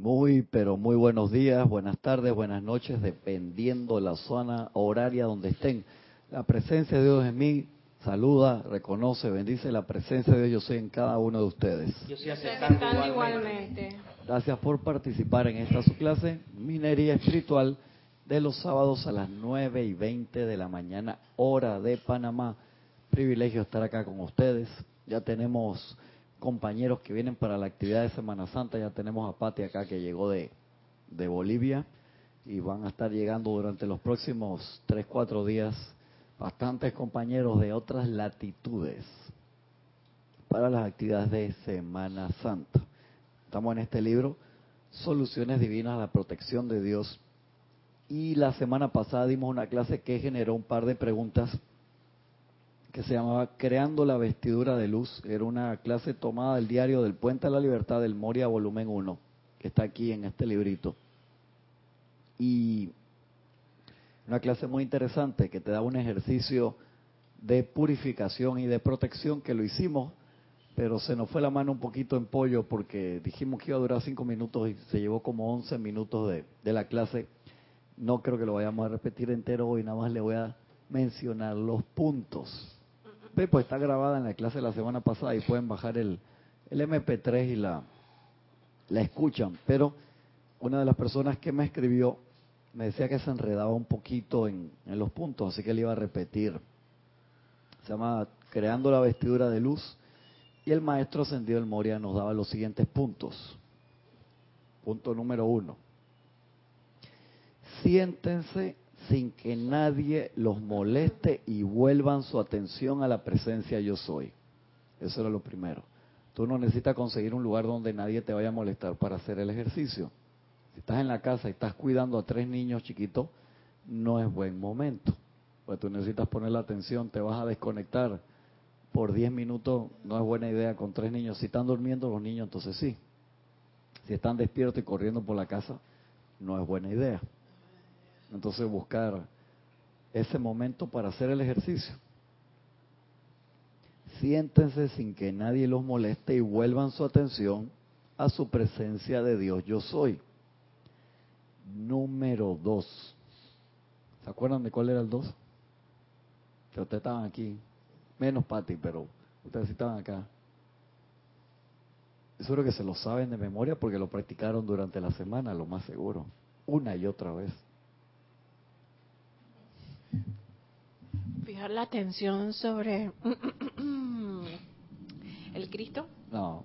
Muy, pero muy buenos días, buenas tardes, buenas noches, dependiendo de la zona horaria donde estén. La presencia de Dios en mí saluda, reconoce, bendice la presencia de Dios yo soy en cada uno de ustedes. Yo estoy aceptando igualmente. Gracias por participar en esta su clase, Minería Espiritual, de los sábados a las 9 y 20 de la mañana, hora de Panamá. Privilegio estar acá con ustedes. Ya tenemos compañeros que vienen para la actividad de Semana Santa. Ya tenemos a Pati acá que llegó de, de Bolivia y van a estar llegando durante los próximos 3, 4 días bastantes compañeros de otras latitudes para las actividades de Semana Santa. Estamos en este libro, Soluciones Divinas a la Protección de Dios. Y la semana pasada dimos una clase que generó un par de preguntas que se llamaba Creando la vestidura de luz. Era una clase tomada del diario del Puente a la Libertad del Moria, volumen 1, que está aquí en este librito. Y una clase muy interesante que te da un ejercicio de purificación y de protección que lo hicimos, pero se nos fue la mano un poquito en pollo porque dijimos que iba a durar cinco minutos y se llevó como 11 minutos de, de la clase. No creo que lo vayamos a repetir entero hoy, nada más le voy a mencionar los puntos pues está grabada en la clase de la semana pasada y pueden bajar el, el MP3 y la, la escuchan. Pero una de las personas que me escribió me decía que se enredaba un poquito en, en los puntos, así que le iba a repetir. Se llama Creando la vestidura de luz. Y el maestro ascendido del Moria nos daba los siguientes puntos. Punto número uno. Siéntense sin que nadie los moleste y vuelvan su atención a la presencia yo soy. Eso era lo primero. Tú no necesitas conseguir un lugar donde nadie te vaya a molestar para hacer el ejercicio. Si estás en la casa y estás cuidando a tres niños chiquitos, no es buen momento. Pues tú necesitas poner la atención, te vas a desconectar por diez minutos, no es buena idea con tres niños. Si están durmiendo los niños, entonces sí. Si están despiertos y corriendo por la casa, no es buena idea. Entonces buscar ese momento para hacer el ejercicio. Siéntense sin que nadie los moleste y vuelvan su atención a su presencia de Dios yo soy. Número dos. ¿Se acuerdan de cuál era el dos? Que ustedes estaban aquí. Menos Pati, pero ustedes sí estaban acá. Seguro que se lo saben de memoria porque lo practicaron durante la semana, lo más seguro. Una y otra vez. Fijar la atención sobre el Cristo. No.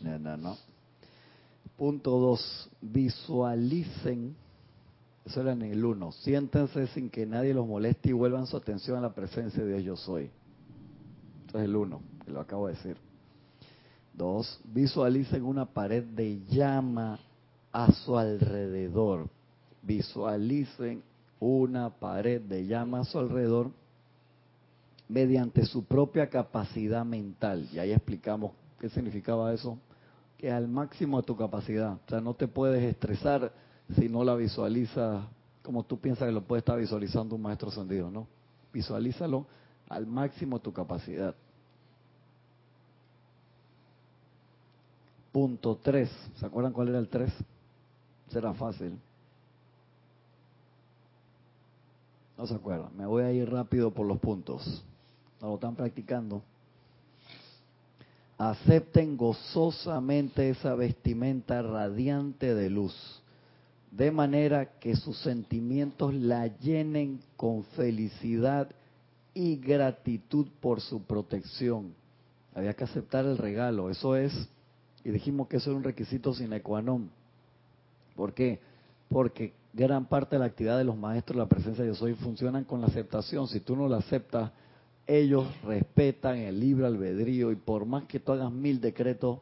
No, no, no. Punto dos. Visualicen. Eso era en el uno. Siéntense sin que nadie los moleste y vuelvan su atención a la presencia de Dios yo soy. Eso es el uno, que lo acabo de decir. Dos. Visualicen una pared de llama a su alrededor. Visualicen una pared de llama a su alrededor mediante su propia capacidad mental. Y ahí explicamos qué significaba eso, que al máximo de tu capacidad. O sea, no te puedes estresar si no la visualizas como tú piensas que lo puede estar visualizando un maestro ascendido, ¿no? Visualízalo al máximo de tu capacidad. Punto 3. ¿Se acuerdan cuál era el 3? Será fácil. No se acuerdan. Me voy a ir rápido por los puntos. No lo están practicando. Acepten gozosamente esa vestimenta radiante de luz, de manera que sus sentimientos la llenen con felicidad y gratitud por su protección. Había que aceptar el regalo, eso es, y dijimos que eso era un requisito sine qua non. ¿Por qué? Porque gran parte de la actividad de los maestros la presencia de Dios soy funcionan con la aceptación. Si tú no la aceptas, ellos respetan el libre albedrío y por más que tú hagas mil decretos,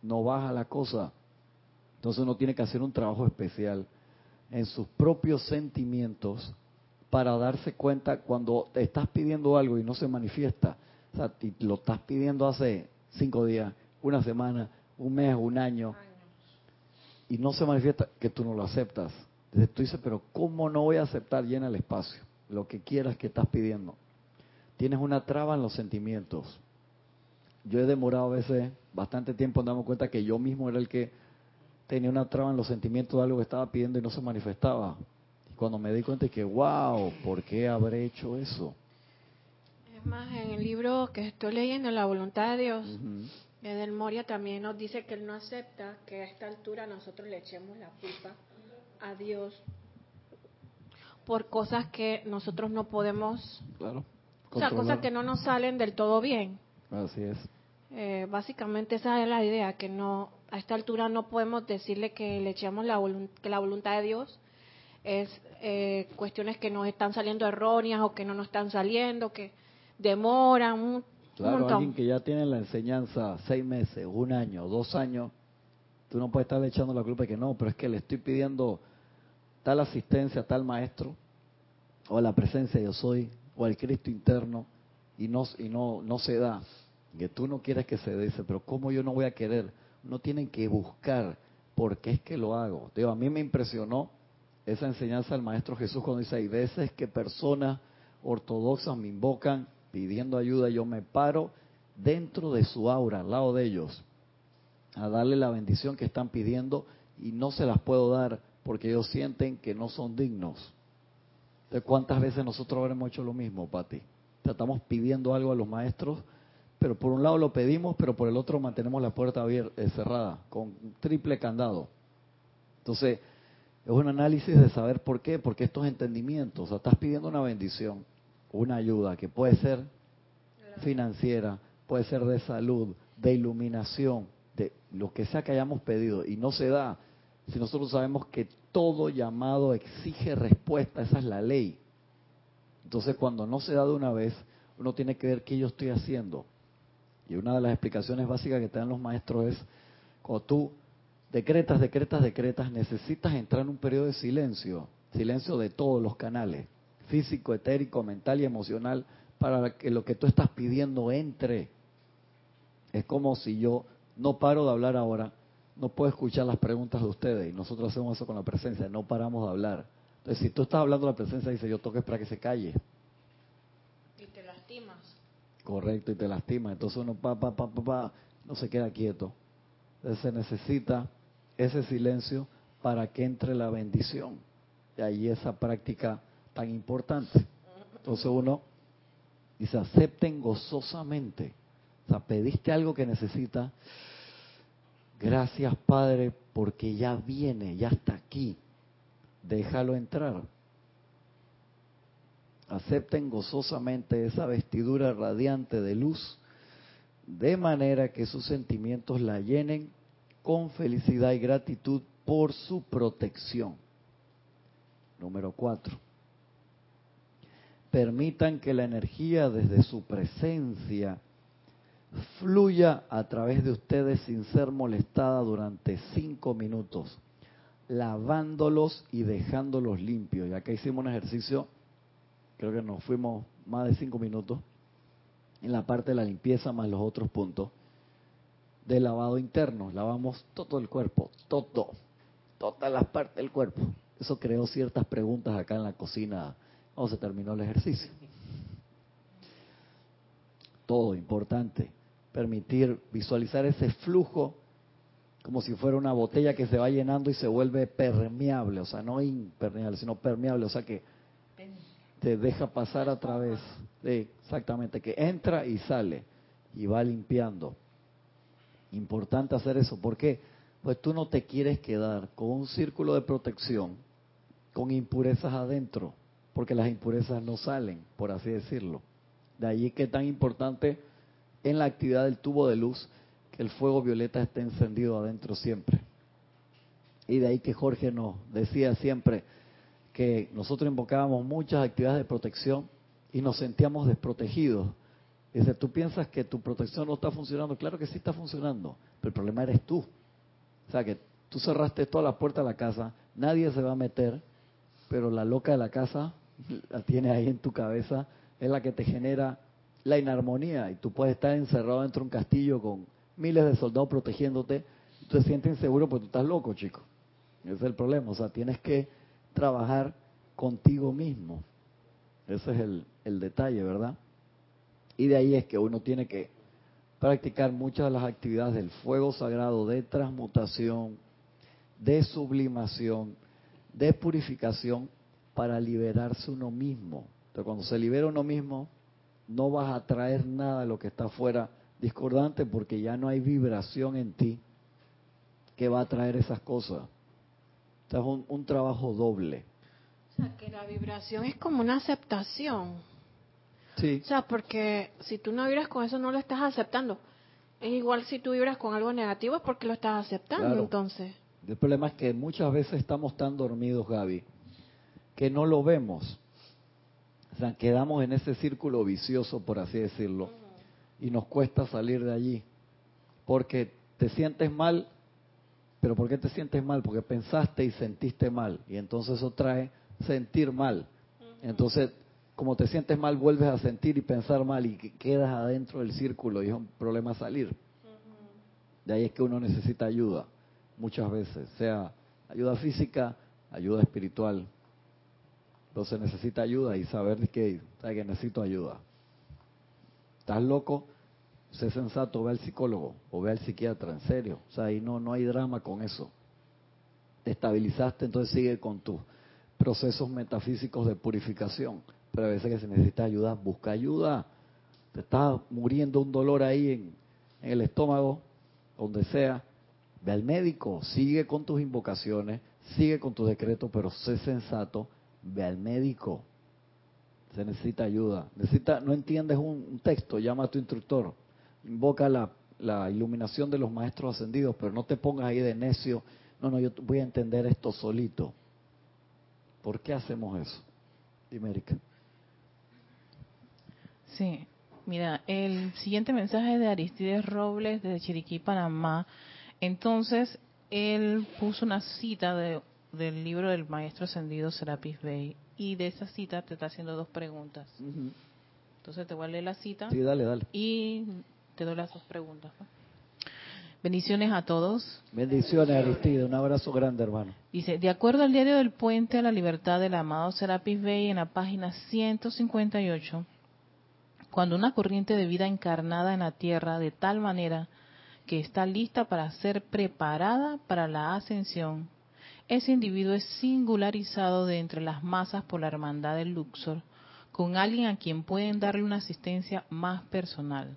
no baja la cosa. Entonces uno tiene que hacer un trabajo especial en sus propios sentimientos para darse cuenta cuando te estás pidiendo algo y no se manifiesta. O sea, lo estás pidiendo hace cinco días, una semana, un mes, un año, y no se manifiesta que tú no lo aceptas. Entonces tú dices, pero ¿cómo no voy a aceptar? Llena el espacio, lo que quieras que estás pidiendo. Tienes una traba en los sentimientos. yo he demorado a veces bastante tiempo en darme cuenta que yo mismo era el que tenía una traba en los sentimientos de algo que estaba pidiendo y no se manifestaba. Y cuando me di cuenta que, wow, ¿por qué habré hecho eso? Es más, en el libro que estoy leyendo, La voluntad de Dios, Ujú. Edel Moria también nos dice que él no acepta que a esta altura nosotros le echemos la culpa a Dios por cosas que nosotros no podemos, Claro. o sea, cosas que no nos salen del todo bien. Así es. Eh, básicamente esa es la idea, que no a esta altura no podemos decirle que le echemos la que la voluntad de Dios es eh, cuestiones que nos están saliendo erróneas o que no nos están saliendo, que demoran un, un Claro, montón. alguien que ya tiene la enseñanza seis meses, un año, dos años, tú no puedes estarle echando la culpa de que no, pero es que le estoy pidiendo tal asistencia, tal maestro, o la presencia yo soy, o el Cristo interno, y no, y no, no se da. Que tú no quieres que se dé, pero ¿cómo yo no voy a querer? No tienen que buscar por qué es que lo hago. Digo, a mí me impresionó esa enseñanza del Maestro Jesús cuando dice, hay veces que personas ortodoxas me invocan pidiendo ayuda, yo me paro dentro de su aura, al lado de ellos, a darle la bendición que están pidiendo y no se las puedo dar porque ellos sienten que no son dignos. ¿De cuántas veces nosotros habremos hecho lo mismo, Pati? Tratamos pidiendo algo a los maestros, pero por un lado lo pedimos, pero por el otro mantenemos la puerta abierta, eh, cerrada, con triple candado. Entonces, es un análisis de saber por qué, porque estos entendimientos, o sea, estás pidiendo una bendición, una ayuda que puede ser financiera, puede ser de salud, de iluminación, de lo que sea que hayamos pedido y no se da, si nosotros sabemos que todo llamado exige respuesta, esa es la ley. Entonces cuando no se da de una vez, uno tiene que ver qué yo estoy haciendo. Y una de las explicaciones básicas que te dan los maestros es, cuando tú decretas, decretas, decretas, necesitas entrar en un periodo de silencio, silencio de todos los canales, físico, etérico, mental y emocional, para que lo que tú estás pidiendo entre. Es como si yo no paro de hablar ahora, no puedo escuchar las preguntas de ustedes, y nosotros hacemos eso con la presencia, no paramos de hablar. Entonces, si tú estás hablando de la presencia, dice yo toques para que se calle. Y te lastimas. Correcto, y te lastima. Entonces uno pa, pa, pa, pa, pa, no se queda quieto. Entonces se necesita ese silencio para que entre la bendición. Y ahí esa práctica tan importante. Entonces uno dice, acepten gozosamente. O sea, pediste algo que necesita. Gracias Padre, porque ya viene, ya está aquí. Déjalo entrar. Acepten gozosamente esa vestidura radiante de luz, de manera que sus sentimientos la llenen con felicidad y gratitud por su protección. Número cuatro. Permitan que la energía desde su presencia fluya a través de ustedes sin ser molestada durante cinco minutos, lavándolos y dejándolos limpios. Y acá hicimos un ejercicio, creo que nos fuimos más de cinco minutos, en la parte de la limpieza más los otros puntos de lavado interno. Lavamos todo el cuerpo, todo, todas las partes del cuerpo. Eso creó ciertas preguntas acá en la cocina cuando se terminó el ejercicio. Todo importante. Permitir visualizar ese flujo como si fuera una botella que se va llenando y se vuelve permeable, o sea, no impermeable, sino permeable, o sea que te deja pasar a través, de, exactamente, que entra y sale y va limpiando. Importante hacer eso, ¿por qué? Pues tú no te quieres quedar con un círculo de protección con impurezas adentro, porque las impurezas no salen, por así decirlo. De allí que es tan importante en la actividad del tubo de luz que el fuego violeta esté encendido adentro siempre. Y de ahí que Jorge nos decía siempre que nosotros invocábamos muchas actividades de protección y nos sentíamos desprotegidos. Dice, tú piensas que tu protección no está funcionando. Claro que sí está funcionando, pero el problema eres tú. O sea que tú cerraste todas las puertas de la casa, nadie se va a meter, pero la loca de la casa la tiene ahí en tu cabeza, es la que te genera la inarmonía y tú puedes estar encerrado dentro de un castillo con miles de soldados protegiéndote, tú te sientes inseguro porque tú estás loco, chico. Ese es el problema, o sea, tienes que trabajar contigo mismo. Ese es el, el detalle, ¿verdad? Y de ahí es que uno tiene que practicar muchas de las actividades del fuego sagrado de transmutación, de sublimación, de purificación para liberarse uno mismo. Entonces, cuando se libera uno mismo, no vas a traer nada de lo que está afuera discordante porque ya no hay vibración en ti que va a traer esas cosas. O sea, es un, un trabajo doble. O sea, que la vibración es como una aceptación. Sí. O sea, porque si tú no vibras con eso, no lo estás aceptando. Es igual si tú vibras con algo negativo, es porque lo estás aceptando, Claro. entonces. El problema es que muchas veces estamos tan dormidos, Gaby, que no lo vemos. O sea, quedamos en ese círculo vicioso, por así decirlo, y nos cuesta salir de allí. Porque te sientes mal, pero ¿por qué te sientes mal? Porque pensaste y sentiste mal, y entonces eso trae sentir mal. Entonces, como te sientes mal, vuelves a sentir y pensar mal y que- quedas adentro del círculo y es un problema salir. De ahí es que uno necesita ayuda, muchas veces, sea ayuda física, ayuda espiritual. Entonces necesita ayuda y saber que, que necesito ayuda. ¿Estás loco? Sé sensato, ve al psicólogo o ve al psiquiatra, en serio. O sea, ahí no, no hay drama con eso. Te estabilizaste, entonces sigue con tus procesos metafísicos de purificación. Pero a veces que si necesitas ayuda, busca ayuda. Te está muriendo un dolor ahí en, en el estómago, donde sea. Ve al médico, sigue con tus invocaciones, sigue con tus decretos, pero sé sensato, ve al médico. Se necesita ayuda. Necesita, no entiendes un, texto, llama a tu instructor. Invoca la, la iluminación de los maestros ascendidos, pero no te pongas ahí de necio. No, no, yo voy a entender esto solito. ¿Por qué hacemos eso? Dime, Erika. Sí, mira, el siguiente mensaje es de Aristides Robles desde Chiriquí, Panamá. Entonces, él puso una cita de- del libro del maestro ascendido Serapis Bey y de esa cita te está haciendo dos preguntas. Entonces te voy a leer la cita Sí, dale, dale. y te doy las dos preguntas. ¿no? Bendiciones a todos. Bendiciones, Aristide. Un abrazo grande, hermano. Dice, de acuerdo al diario del Puente a la Libertad del amado Serapis Bey en la página 158, cuando una corriente de vida encarnada en la Tierra de tal manera que está lista para ser preparada para la ascensión, ese individuo es singularizado de entre las masas por la hermandad del Luxor, con alguien a quien pueden darle una asistencia más personal.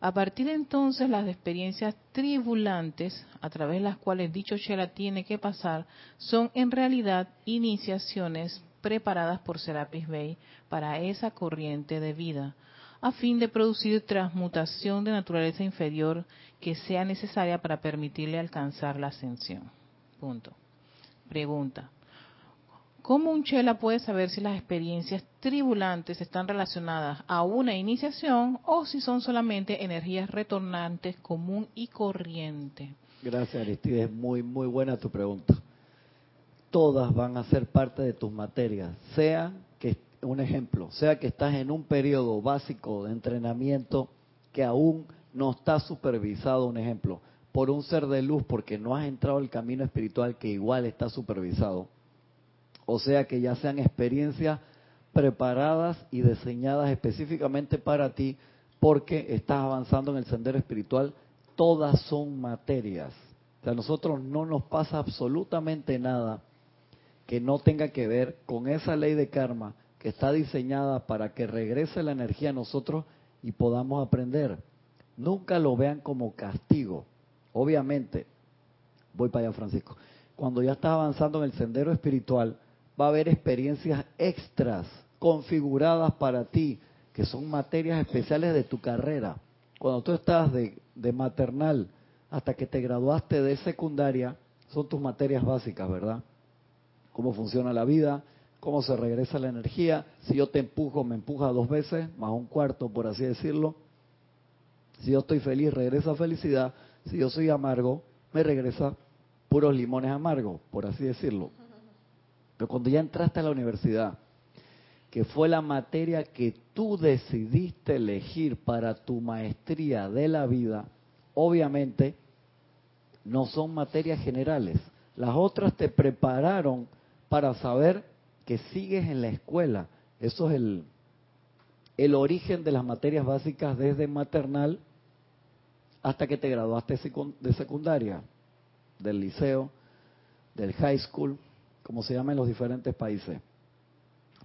A partir de entonces, las experiencias tribulantes a través de las cuales dicho Shela tiene que pasar son en realidad iniciaciones preparadas por Serapis Bey para esa corriente de vida, a fin de producir transmutación de naturaleza inferior que sea necesaria para permitirle alcanzar la ascensión. Punto. Pregunta. ¿Cómo un chela puede saber si las experiencias tribulantes están relacionadas a una iniciación o si son solamente energías retornantes común y corriente? Gracias, Aristide. Es muy, muy buena tu pregunta. Todas van a ser parte de tus materias. Sea que, un ejemplo, sea que estás en un periodo básico de entrenamiento que aún no está supervisado, un ejemplo, por un ser de luz porque no has entrado al camino espiritual que igual está supervisado. O sea que ya sean experiencias preparadas y diseñadas específicamente para ti porque estás avanzando en el sendero espiritual, todas son materias. O sea, a nosotros no nos pasa absolutamente nada que no tenga que ver con esa ley de karma que está diseñada para que regrese la energía a nosotros y podamos aprender. Nunca lo vean como castigo. Obviamente, voy para allá, Francisco. Cuando ya estás avanzando en el sendero espiritual, va a haber experiencias extras configuradas para ti, que son materias especiales de tu carrera. Cuando tú estás de, de maternal hasta que te graduaste de secundaria, son tus materias básicas, ¿verdad? Cómo funciona la vida, cómo se regresa la energía. Si yo te empujo, me empuja dos veces, más un cuarto, por así decirlo. Si yo estoy feliz, regresa felicidad. Si yo soy amargo, me regresa puros limones amargos, por así decirlo. Pero cuando ya entraste a la universidad, que fue la materia que tú decidiste elegir para tu maestría de la vida, obviamente no son materias generales. Las otras te prepararon para saber que sigues en la escuela. Eso es el, el origen de las materias básicas desde maternal hasta que te graduaste de secundaria, del liceo, del high school, como se llama en los diferentes países.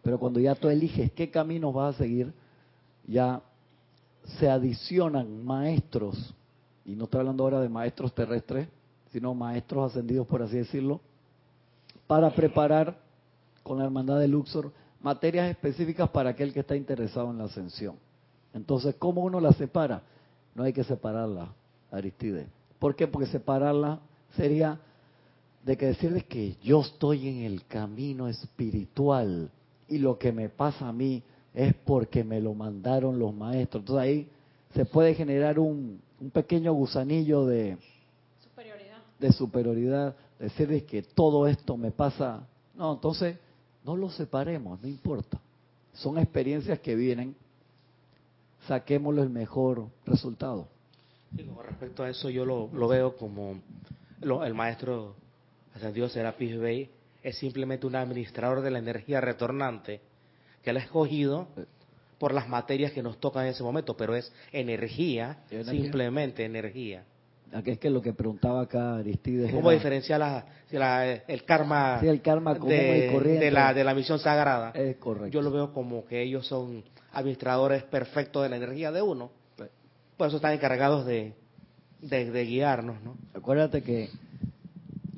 Pero cuando ya tú eliges qué caminos vas a seguir, ya se adicionan maestros, y no estoy hablando ahora de maestros terrestres, sino maestros ascendidos, por así decirlo, para preparar con la hermandad de Luxor materias específicas para aquel que está interesado en la ascensión. Entonces, ¿cómo uno la separa? No hay que separarla, Aristide. ¿Por qué? Porque separarla sería de que decirles que yo estoy en el camino espiritual y lo que me pasa a mí es porque me lo mandaron los maestros. Entonces ahí se puede generar un, pequeño gusanillo de superioridad. de superioridad, decirles que todo esto me pasa. No, entonces no lo separemos, no importa. Son experiencias que vienen, saquémoslo el mejor resultado. con respecto a eso yo lo, veo como el maestro ascendido Serapis Bey es simplemente un administrador de la energía retornante que él ha escogido por las materias que nos tocan en ese momento, pero es energía, simplemente energía. Aquí es que lo que preguntaba acá Aristides. ¿Cómo diferenciar la, el karma, el karma de, la, de la misión sagrada? Es correcto. Yo lo veo como que ellos son administradores perfectos de la energía de uno. Por eso están encargados de, de guiarnos. ¿no? Acuérdate que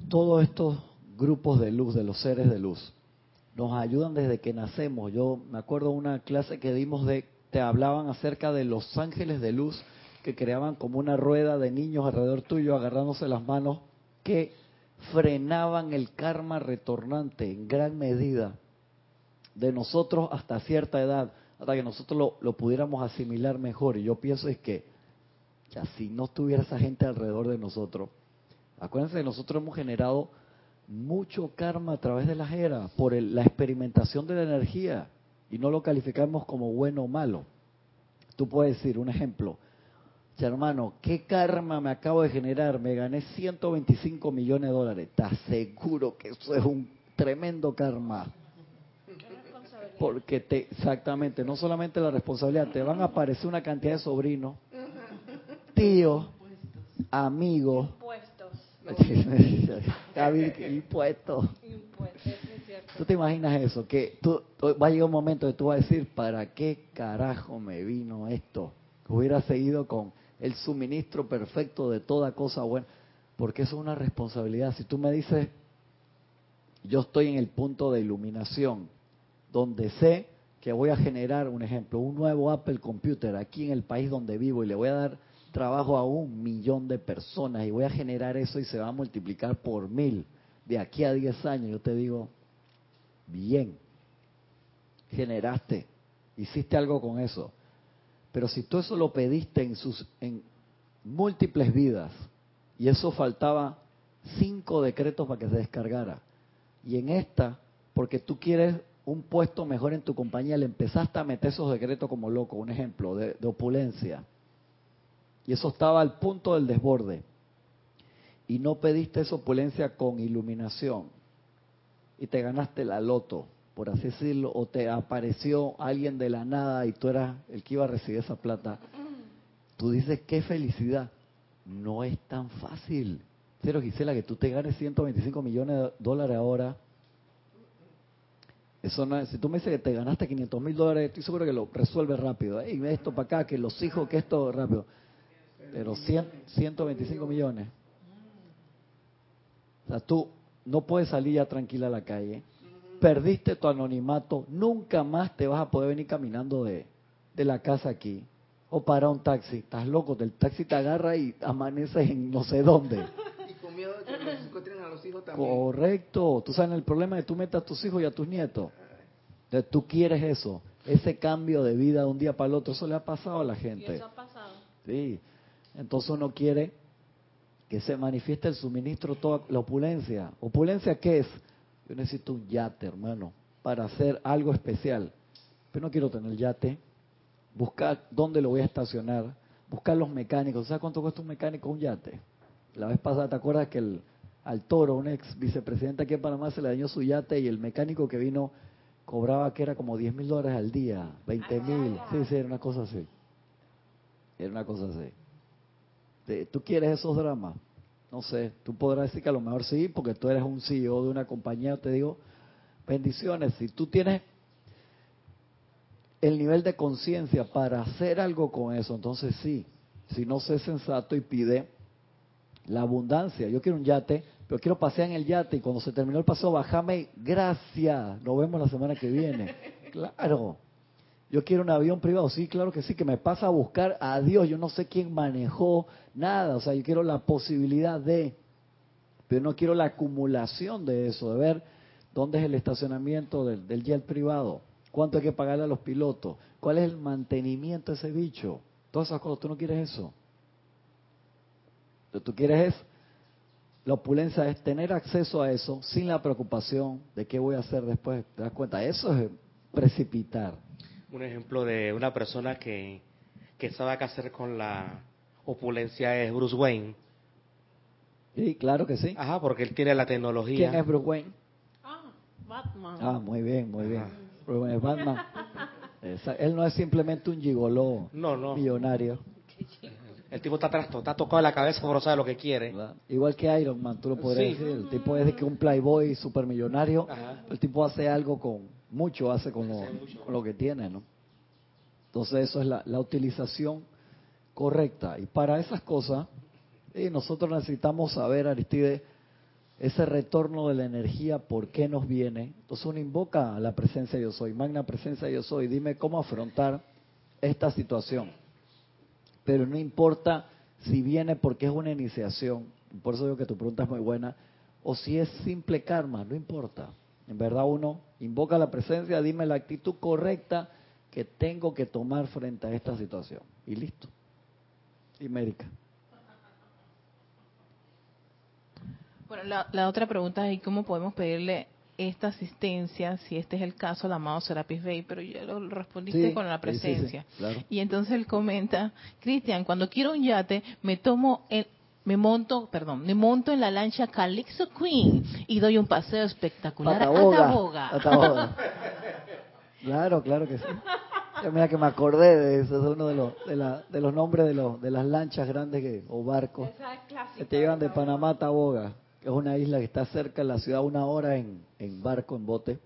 todos estos grupos de luz, de los seres de luz, nos ayudan desde que nacemos. Yo me acuerdo una clase que dimos de, te hablaban acerca de los ángeles de luz que creaban como una rueda de niños alrededor tuyo agarrándose las manos que frenaban el karma retornante en gran medida de nosotros hasta cierta edad, hasta que nosotros lo, lo pudiéramos asimilar mejor. Y yo pienso es que ya si no estuviera esa gente alrededor de nosotros, acuérdense que nosotros hemos generado mucho karma a través de las eras por la experimentación de la energía y no lo calificamos como bueno o malo. Tú puedes decir, un ejemplo, hermano, ¿qué karma me acabo de generar? Me gané 125 millones de dólares. ¿Estás seguro que eso es un tremendo karma? Porque te, exactamente, no solamente la responsabilidad, te van a aparecer una cantidad de sobrinos, tíos, amigos, impuestos. ¿Tú te imaginas eso? Que tú, va a llegar un momento que tú vas a decir, ¿para qué carajo me vino esto? Hubiera seguido con el suministro perfecto de toda cosa buena. Porque eso es una responsabilidad. Si tú me dices, yo estoy en el punto de iluminación, donde sé que voy a generar, un ejemplo, un nuevo Apple Computer aquí en el país donde vivo y le voy a dar trabajo a un millón de personas y voy a generar eso y se va a multiplicar por mil de aquí a diez años, yo te digo, bien, generaste, hiciste algo con eso. Pero si tú eso lo pediste en sus en múltiples vidas y eso faltaba cinco decretos para que se descargara y en esta porque tú quieres un puesto mejor en tu compañía le empezaste a meter esos decretos como loco, un ejemplo de opulencia y eso estaba al punto del desborde. Y no pediste esa opulencia con iluminación. Y te ganaste la loto, por así decirlo, o te apareció alguien de la nada y tú eras el que iba a recibir esa plata. Tú dices, qué felicidad. No es tan fácil. Pero Gisela, que tú te ganes 125 millones de dólares ahora, eso no es, si tú me dices que te ganaste 500 mil dólares, estoy seguro que lo resuelve rápido. Y esto para acá, que los hijos, que esto rápido. Pero 125 millones. O sea, tú no puedes salir ya tranquila a la calle. Perdiste tu anonimato. Nunca más te vas a poder venir caminando de, de la casa aquí. O para un taxi. Estás loco. El taxi te agarra y amaneces en no sé dónde. Y con miedo de que los encuentren a los hijos también. Correcto. Tú sabes el problema de que tú metas a tus hijos y a tus nietos. Entonces tú quieres eso. Ese cambio de vida de un día para el otro. Eso le ha pasado a la gente. eso ha pasado. Sí. Entonces uno quiere que se manifieste el suministro, toda la opulencia. ¿Opulencia qué es? Yo necesito un yate, hermano, para hacer algo especial. Pero no quiero tener yate. Buscar dónde lo voy a estacionar. Buscar los mecánicos. ¿Sabes cuánto cuesta un mecánico un yate? La vez pasada, ¿te acuerdas que el, al Toro, un ex vicepresidente aquí en Panamá, se le dañó su yate y el mecánico que vino cobraba que era como 10 mil dólares al día, 20 mil. Sí, sí, era una cosa así. Era una cosa así. ¿Tú quieres esos dramas? No sé, tú podrás decir que a lo mejor sí, porque tú eres un CEO de una compañía, te digo, bendiciones. Si tú tienes el nivel de conciencia para hacer algo con eso, entonces sí. Si no sé sensato y pide la abundancia. Yo quiero un yate, pero quiero pasear en el yate y cuando se terminó el paseo, bajame, gracias, nos vemos la semana que viene. Claro. Yo quiero un avión privado, sí, claro que sí, que me pasa a buscar a Dios, yo no sé quién manejó, nada, o sea, yo quiero la posibilidad de, pero no quiero la acumulación de eso, de ver dónde es el estacionamiento del, del jet privado, cuánto hay que pagarle a los pilotos, cuál es el mantenimiento de ese bicho, todas esas cosas, tú no quieres eso. Lo que tú quieres es, la opulencia es tener acceso a eso sin la preocupación de qué voy a hacer después, ¿te das cuenta? Eso es precipitar. Un ejemplo de una persona que, que sabe qué hacer con la opulencia es Bruce Wayne. Sí, claro que sí. Ajá, porque él tiene la tecnología. ¿Quién es Bruce Wayne? Ah, Batman. Ah, muy bien, muy bien. Bruce Wayne es Batman. Esa- él no es simplemente un gigoló No, no. millonario. El tipo está, trasto, está tocado en la cabeza, no sabe lo que quiere. ¿verdad? Igual que Iron Man, tú lo podrías Sí. decir. El tipo es de que un playboy supermillonario. Ajá. El tipo hace algo con, mucho hace con lo, Hace mucho. con lo que tiene, ¿no? Entonces eso es la, la utilización correcta. Y para esas cosas, eh, nosotros necesitamos saber, Aristide, ese retorno de la energía, por qué nos viene. Entonces uno invoca a la presencia yo soy, magna presencia yo soy, dime cómo afrontar esta situación. Pero no importa si viene porque es una iniciación, por eso digo que tu pregunta es muy buena, o si es simple karma, no importa. En verdad uno invoca la presencia, dime la actitud correcta que tengo que tomar frente a esta situación. Y listo. Y médica. Bueno, la, la otra pregunta es ¿y cómo podemos pedirle esta asistencia, si este es el caso, al amado Serapis Bey? Pero ya lo respondiste Sí, con la sí, sí, sí, presencia. claro. Y entonces él comenta, Cristian, cuando quiero un yate, me tomo el, me monto, perdón, me monto en la lancha Calixto Queen y doy un paseo espectacular a. Ataboga. Pataboga. Claro, claro que sí. Mira que me acordé de eso, es uno de los, de, la- de los nombres de, los, de las lanchas grandes que, o barcos Esa es clásica. que te llevan de Panamá a Taboga, que es una isla que está cerca de la ciudad, una hora en, en barco, en bote.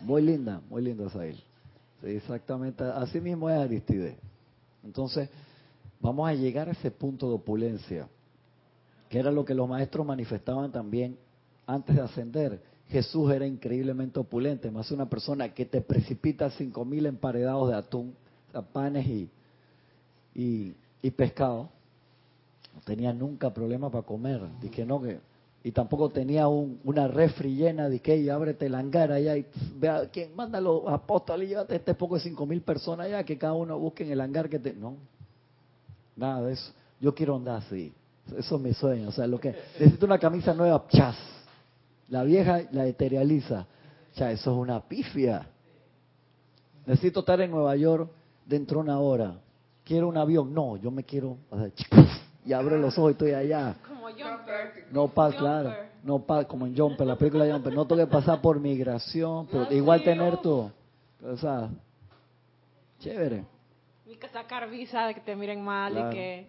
Muy linda, muy linda esa isla. Sí, exactamente, así mismo es Aristide. Entonces, vamos a llegar a ese punto de opulencia, que era lo que los maestros manifestaban también antes de ascender. Jesús era increíblemente opulente, más una persona que te precipita cinco mil emparedados de atún, o sea, panes y, y, y pescado. No tenía nunca problema para comer. Dije, no, que y tampoco tenía un- una refri llena de que y ábrete el hangar allá y vea quién manda a los apóstoles y llévate este poco de cinco mil personas allá que cada uno busque en el hangar que te no nada de eso. Yo quiero andar así. Eso es mi sueño. O sea lo que necesito una camisa nueva chas. La vieja la eterializa. Ya eso es una pifia. Necesito estar en Nueva York dentro de una hora. Quiero un avión. No yo me quiero o sea, y abro los ojos y estoy allá Jumper. no pasa, claro. No pasa, como en Jumper, la película de Jumper. No tengo que pasar por migración, pero igual sí, tener tu. O sea, chévere. Ni que sacar visa de que te miren mal Claro. y que...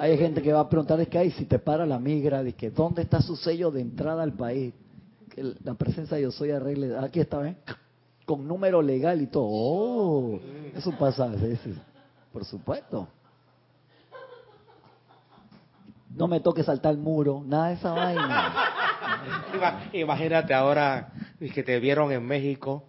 Hay gente que va a preguntar, es que hay, si te para la migra, de que ¿dónde está su sello de entrada al país? Que la presencia de yo soy arregle. Aquí está, ¿ven? Con número legal y todo. Oh, eso pasa, sí. por supuesto. No me toque saltar el muro, nada de esa vaina. Ima- Imagínate ahora y que te vieron en México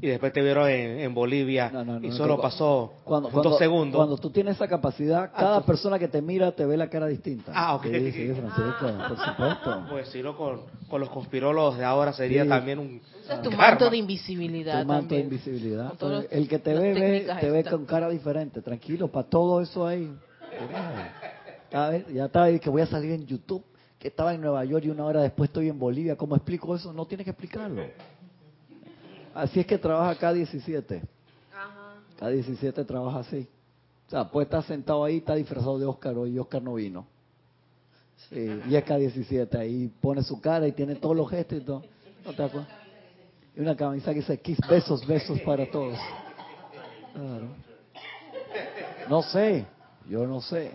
y después te vieron en, en Bolivia No, no, no, y solo te- pasó Cuando, dos cuando- segundos. Cuando tú tienes esa capacidad, Ah, cada tú- persona que te mira te ve la cara distinta. Ah, ok. Sí, sí, Francisco, por supuesto. Pues si no, con, con los conspirólogos de ahora sería Sí. también un Ese es tu karma. manto de invisibilidad Tu manto de también. invisibilidad. Con todos los- el que te ve, ve, te ve con cara diferente. Tranquilo, para todo eso ahí. Cada vez- Ya estaba ahí que voy a salir en YouTube, que estaba en Nueva York y una hora después estoy en Bolivia. ¿Cómo explico eso? No tienes que explicarlo. Así es que trabaja K17. Ajá. K17 trabaja así. O sea, puede estar sentado ahí, está disfrazado de Oscar hoy y Oscar no vino. Sí, y es K17, ahí pone su cara y tiene todos los gestos y todo. ¿No te acuerdas? Y una camisa que dice Kiss, besos, besos para todos. Claro. No sé, yo no sé.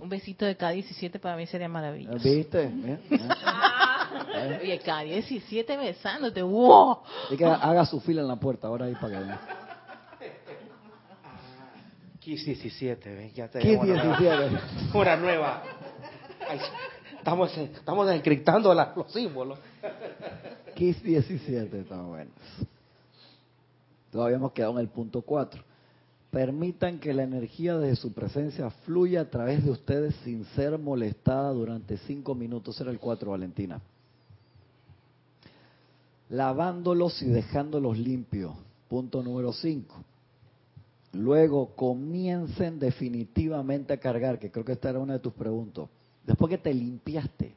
Un besito de K17 para mí sería maravilloso. ¿Viste? ¿Eh? ¿Eh? Oye, K17 besándote, ¡wow! Y que haga su fila en la puerta, ahora ahí para que vean. Kiss 17, ¿ves? Ya te Kiss una nueva. 17. Una nueva. Ay, estamos, estamos encriptando la- los símbolos. Kiss 17, está bueno. Todavía hemos quedado en el punto 4. Permitan que la energía de su presencia fluya a través de ustedes sin ser molestada durante 5 minutos. Era el 4, Valentina. Lavándolos y dejándolos limpios. Punto número 5. Luego comiencen definitivamente a cargar, que creo que esta era una de tus preguntas. Después que te limpiaste,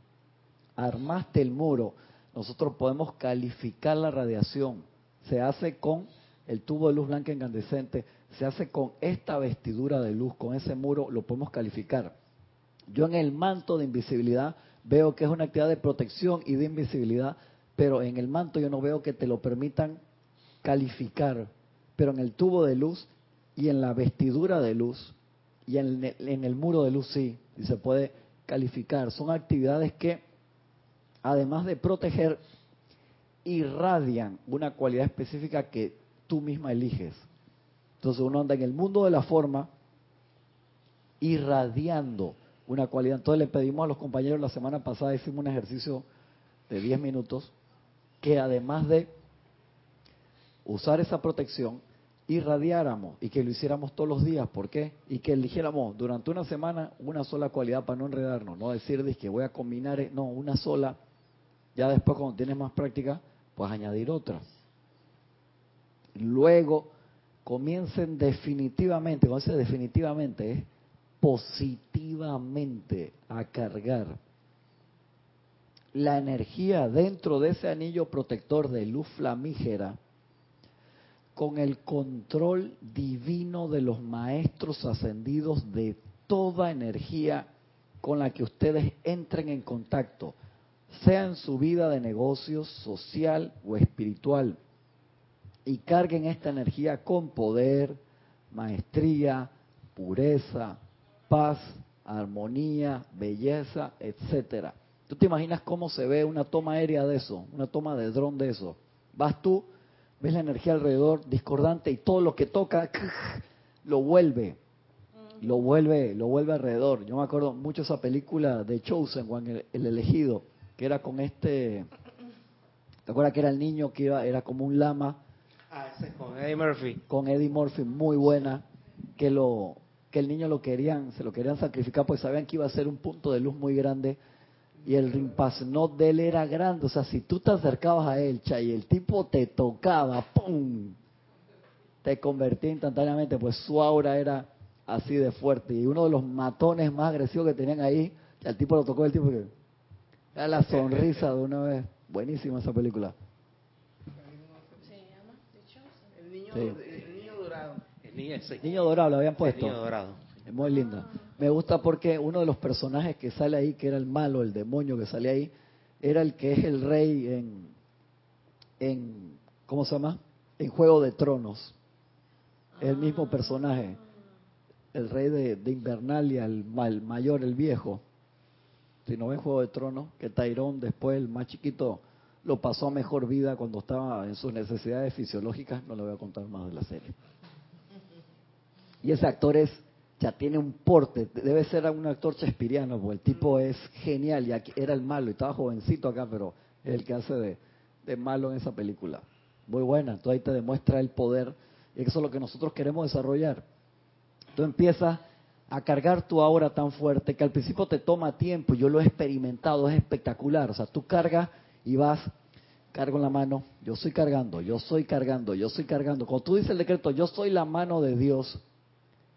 armaste el muro, nosotros podemos calificar la radiación. Se hace con el tubo de luz blanca incandescente, se hace con esta vestidura de luz, con ese muro, lo podemos calificar. Yo en el manto de invisibilidad veo que es una actividad de protección y de invisibilidad, pero en el manto yo no veo que te lo permitan calificar, pero en el tubo de luz y en la vestidura de luz y en el, muro de luz sí, y se puede calificar. Son actividades que, además de proteger, irradian una cualidad específica que tú misma eliges. Entonces uno anda en el mundo de la forma irradiando una cualidad. Entonces le pedimos a los compañeros la semana pasada, hicimos un ejercicio de 10 minutos, que además de usar esa protección, irradiáramos y que lo hiciéramos todos los días. ¿Por qué? Y que eligiéramos durante una semana una sola cualidad para no enredarnos, no decir que voy a combinar, no, una sola. Ya después cuando tienes más práctica, pues añadir otra. Luego comiencen definitivamente, cuando dice definitivamente, es positivamente a cargar la energía dentro de ese anillo protector de luz flamígera con el control divino de los maestros ascendidos de toda energía con la que ustedes entren en contacto, sea en su vida de negocios, social o espiritual, y carguen esta energía con poder, maestría, pureza, paz, armonía, belleza, etcétera. ¿Tú te imaginas cómo se ve una toma aérea de eso, una toma de dron de eso? Vas tú, ves la energía alrededor discordante y todo lo que toca lo vuelve, lo vuelve, lo vuelve alrededor. Yo me acuerdo mucho esa película de Chosen, Juan, el, el elegido, que era con este, ¿te acuerdas que era el niño que iba, era como un lama? Ah, ese es con Eddie Murphy. con Eddie Murphy muy buena que lo que el niño lo querían se lo querían sacrificar porque sabían que iba a ser un punto de luz muy grande y el rimpasnot de él era grande o sea si tú te acercabas a él chay, y el tipo te tocaba pum te convertía instantáneamente pues su aura era así de fuerte y uno de los matones más agresivos que tenían ahí el tipo lo tocó el tipo era la sonrisa de una vez. Buenísima esa película El niño, Sí. el niño dorado. El niño, dorado lo habían El puesto niño dorado. Es muy linda. Me gusta porque uno de los personajes que sale ahí, que era el malo, el demonio que sale ahí, era el que es el rey en, en ¿cómo se llama? En Juego de Tronos. Es el mismo personaje. El rey de, de Invernalia, el, ma- el mayor, el viejo. Si no ven Juego de Tronos, que Tyrone después, el más chiquito, lo pasó a mejor vida cuando estaba en sus necesidades fisiológicas. No le voy a contar más de la serie. Y ese actor es, ya tiene un porte, debe ser un actor chespiriano, porque el tipo es genial, y aquí era el malo, y estaba jovencito acá, pero es el que hace de, de malo en esa película. Muy buena, entonces ahí te demuestra el poder, y eso es lo que nosotros queremos desarrollar. Tú empiezas a cargar tu aura tan fuerte que al principio te toma tiempo, yo lo he experimentado, es espectacular, o sea, tú cargas y vas, cargo en la mano, yo estoy cargando, yo estoy cargando, yo estoy cargando. Cuando tú dices el decreto, yo soy la mano de Dios,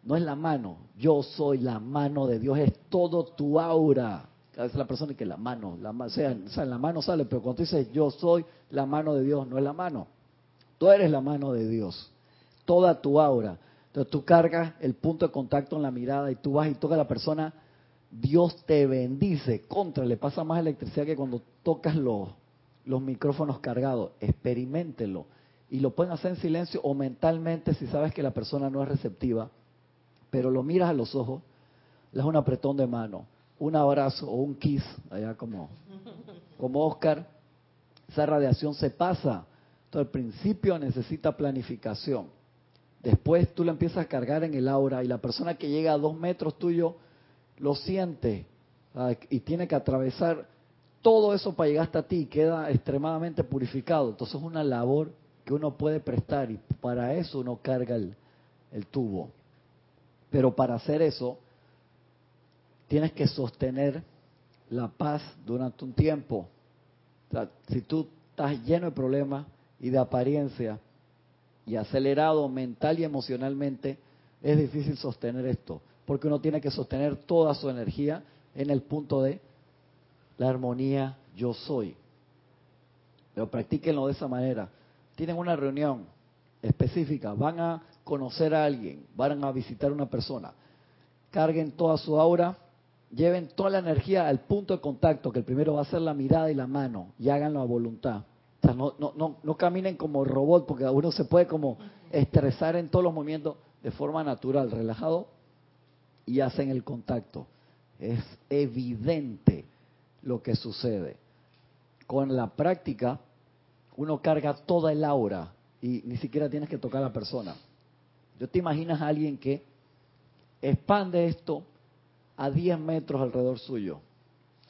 no es la mano, yo soy la mano de Dios, es todo tu aura. A veces la persona que la mano, la, o sea, o la mano sale, pero cuando tú dices yo soy la mano de Dios, no es la mano. Tú eres la mano de Dios, toda tu aura. Entonces tú cargas el punto de contacto en la mirada y tú vas y tocas a la persona, Dios te bendice. Contra, le pasa más electricidad que cuando tocas los, los micrófonos cargados. Experimentelo. Y lo pueden hacer en silencio o mentalmente si sabes que la persona no es receptiva pero lo miras a los ojos, le das un apretón de mano, un abrazo o un kiss, allá como, como Oscar, esa radiación se pasa. Entonces, al principio necesita planificación. Después tú la empiezas a cargar en el aura y la persona que llega a dos metros tuyo lo siente y tiene que atravesar todo eso para llegar hasta ti queda extremadamente purificado. Entonces es una labor que uno puede prestar y para eso uno carga el, tubo. Pero para hacer eso, tienes que sostener la paz durante un tiempo. Si tú estás lleno de problemas y de apariencia y acelerado mental y emocionalmente, es difícil sostener esto, porque uno tiene que sostener toda su energía en el punto de la armonía yo soy. Pero practíquenlo de esa manera. Tienen una reunión específica, van a conocer a alguien, van a visitar a una persona, carguen toda su aura, lleven toda la energía al punto de contacto, que el primero va a ser la mirada y la mano, y háganlo a voluntad. O sea, no, no, no, no caminen como robot, porque uno se puede como estresar en todos los movimientos de forma natural, relajado, y hacen el contacto. Es evidente lo que sucede. Con la práctica, uno carga toda el aura y ni siquiera tienes que tocar a la persona. Yo te imaginas a alguien que expande esto a 10 metros alrededor suyo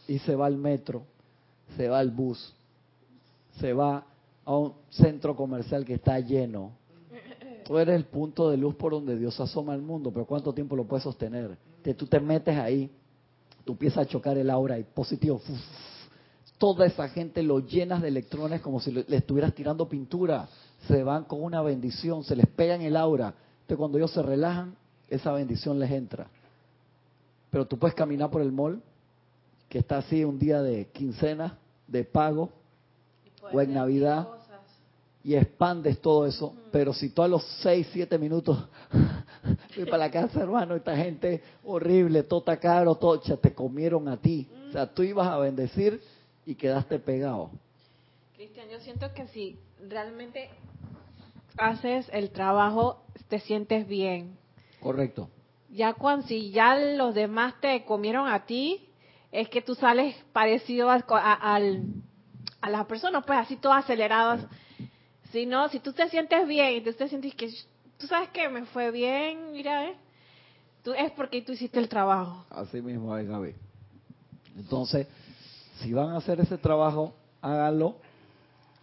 y se va al metro, se va al bus, se va a un centro comercial que está lleno. Tú eres el punto de luz por donde Dios asoma al mundo, pero ¿cuánto tiempo lo puedes sostener? Que tú te metes ahí, tú empiezas a chocar el aura y positivo, uf, toda esa gente lo llenas de electrones como si le, estuvieras tirando pintura. Se van con una bendición, se les pega en el aura. Entonces cuando ellos se relajan, esa bendición les entra. Pero tú puedes caminar por el mall, que está así un día de quincena, de pago, o en Navidad, y expandes todo eso, pero si tú a los 6, 7 minutos fui para la casa, hermano, esta gente horrible, todo está caro, todo, ya te comieron a ti. O sea, tú ibas a bendecir y quedaste pegado. Cristian, yo siento que si realmente haces el trabajo, te sientes bien. Correcto. Ya cuando si ya los demás te comieron a ti, es que tú sales parecido a, a, al- a las personas, pues así todas aceleradas. Si no, si tú te sientes bien y tú te sientes que tú sabes que me fue bien, mira, ¿eh? tú, es porque tú hiciste el trabajo. Así mismo es, Gaby. Entonces, si van a hacer ese trabajo, háganlo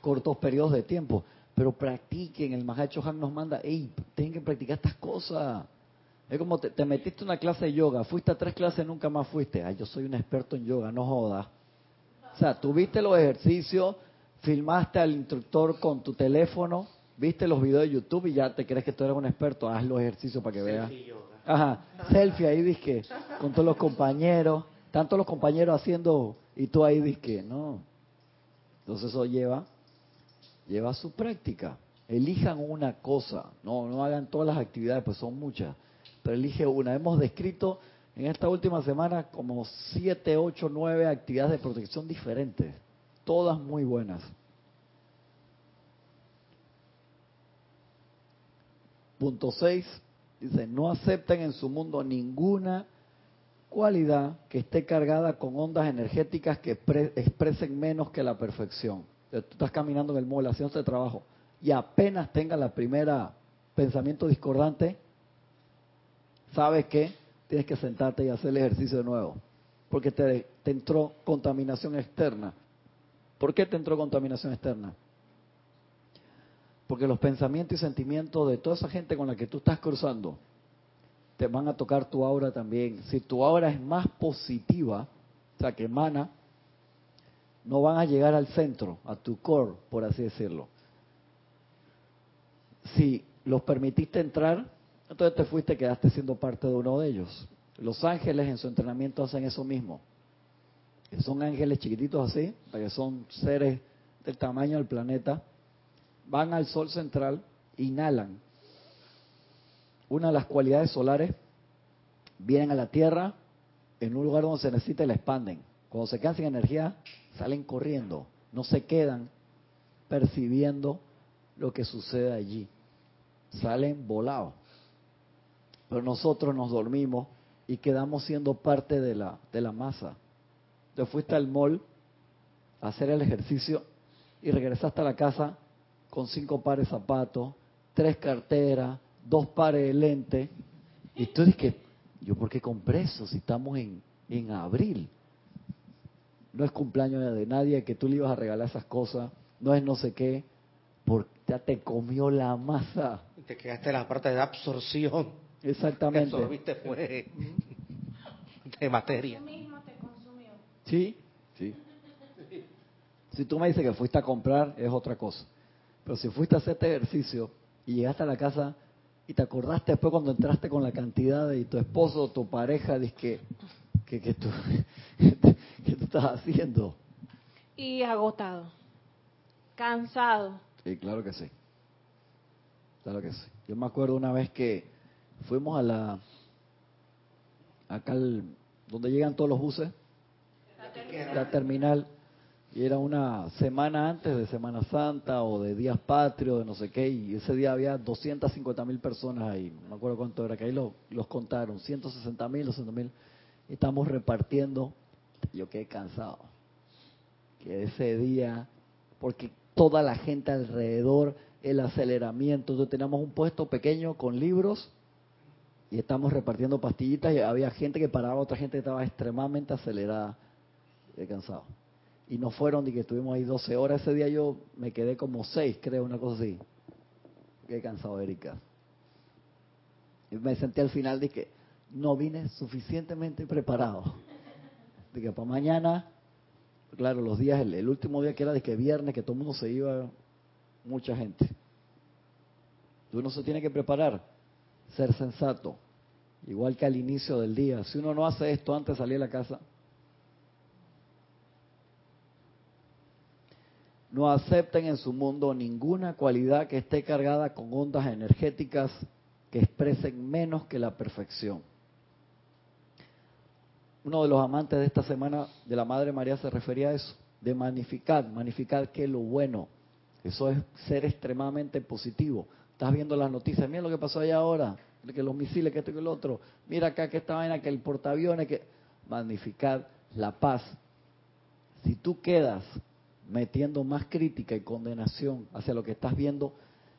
cortos periodos de tiempo, pero practiquen. El Mahacho Han nos manda, hey, tienen que practicar estas cosas. Es como te, te metiste una clase de yoga, fuiste a tres clases, nunca más fuiste. Ay, yo soy un experto en yoga, no jodas. O sea, tuviste los ejercicios, filmaste al instructor con tu teléfono, viste los videos de YouTube y ya te crees que tú eres un experto. Haz los ejercicios para que veas. Ajá, selfie ahí disque, con todos los compañeros, tanto los compañeros haciendo y tú ahí disque, no. Entonces eso lleva, lleva su práctica. Elijan una cosa, no, no hagan todas las actividades, pues son muchas, pero elige una. Hemos descrito en esta última semana como siete, ocho, nueve actividades de protección diferentes, todas muy buenas. Punto 6 dice, no acepten en su mundo ninguna cualidad que esté cargada con ondas energéticas que pre- expresen menos que la perfección. Tú estás caminando en el mall haciendo este trabajo y apenas tenga la primera pensamiento discordante, sabes que tienes que sentarte y hacer el ejercicio de nuevo, porque te, te entró contaminación externa. ¿Por qué te entró contaminación externa? Porque los pensamientos y sentimientos de toda esa gente con la que tú estás cruzando te van a tocar tu aura también. Si tu aura es más positiva, o sea, que emana, no van a llegar al centro, a tu core, por así decirlo. Si los permitiste entrar, entonces te fuiste, quedaste siendo parte de uno de ellos. Los ángeles en su entrenamiento hacen eso mismo. Son ángeles chiquititos así, que son seres del tamaño del planeta, van al sol central, inhalan una de las cualidades solares, vienen a la Tierra en un lugar donde se necesita y la expanden. Cuando se quedan sin energía, salen corriendo, no se quedan percibiendo lo que sucede allí. Salen volados. Pero nosotros nos dormimos y quedamos siendo parte de la, de la masa. Te fuiste al mall a hacer el ejercicio y regresaste a la casa con cinco pares de zapatos, tres carteras, dos pares de lentes. Y tú dices, ¿yo por qué compré eso si estamos en, en abril? No es cumpleaños de nadie que tú le ibas a regalar esas cosas, no es no sé qué, porque ya te comió la masa. Te quedaste en la parte de absorción. Exactamente. absorbiste fue de materia. Sí, sí. Si tú me dices que fuiste a comprar, es otra cosa. Pero si fuiste a hacer este ejercicio y llegaste a la casa y te acordaste después cuando entraste con la cantidad de y tu esposo o tu pareja, dice que, que, que tú, que tú estás haciendo. Y agotado, cansado. Sí, claro que sí. Claro que sí. Yo me acuerdo una vez que fuimos a la acá al- donde llegan todos los buses, la terminal, y era una semana antes de Semana Santa o de Días Patrios, de no sé qué, y ese día había 250 mil personas ahí, no me acuerdo cuánto era, que ahí lo- los contaron, 160 mil, 200 mil, y estamos repartiendo, yo quedé cansado, que ese día, porque toda la gente alrededor, el aceleramiento, entonces teníamos un puesto pequeño con libros, y estamos repartiendo pastillitas y había gente que paraba, otra gente que estaba extremadamente acelerada, de cansado. Y no fueron ni que estuvimos ahí 12 horas. Ese día yo me quedé como 6, creo, una cosa así. Qué cansado, Erika. Y me senté al final de que no vine suficientemente preparado. De que para mañana, claro, los días, el, el último día que era de que viernes, que todo el mundo se iba, mucha gente. Uno se tiene que preparar, ser sensato, igual que al inicio del día. Si uno no hace esto antes de salir de la casa, no acepten en su mundo ninguna cualidad que esté cargada con ondas energéticas que expresen menos que la perfección. Uno de los amantes de esta semana de la Madre María se refería a eso, de magnificar, magnificar que lo bueno. Eso es ser extremadamente positivo. Estás viendo las noticias, mira lo que pasó allá ahora, que los misiles, que esto que el otro, mira acá que esta vaina, que el portaaviones, que magnificar la paz. Si tú quedas metiendo más crítica y condenación hacia lo que estás viendo,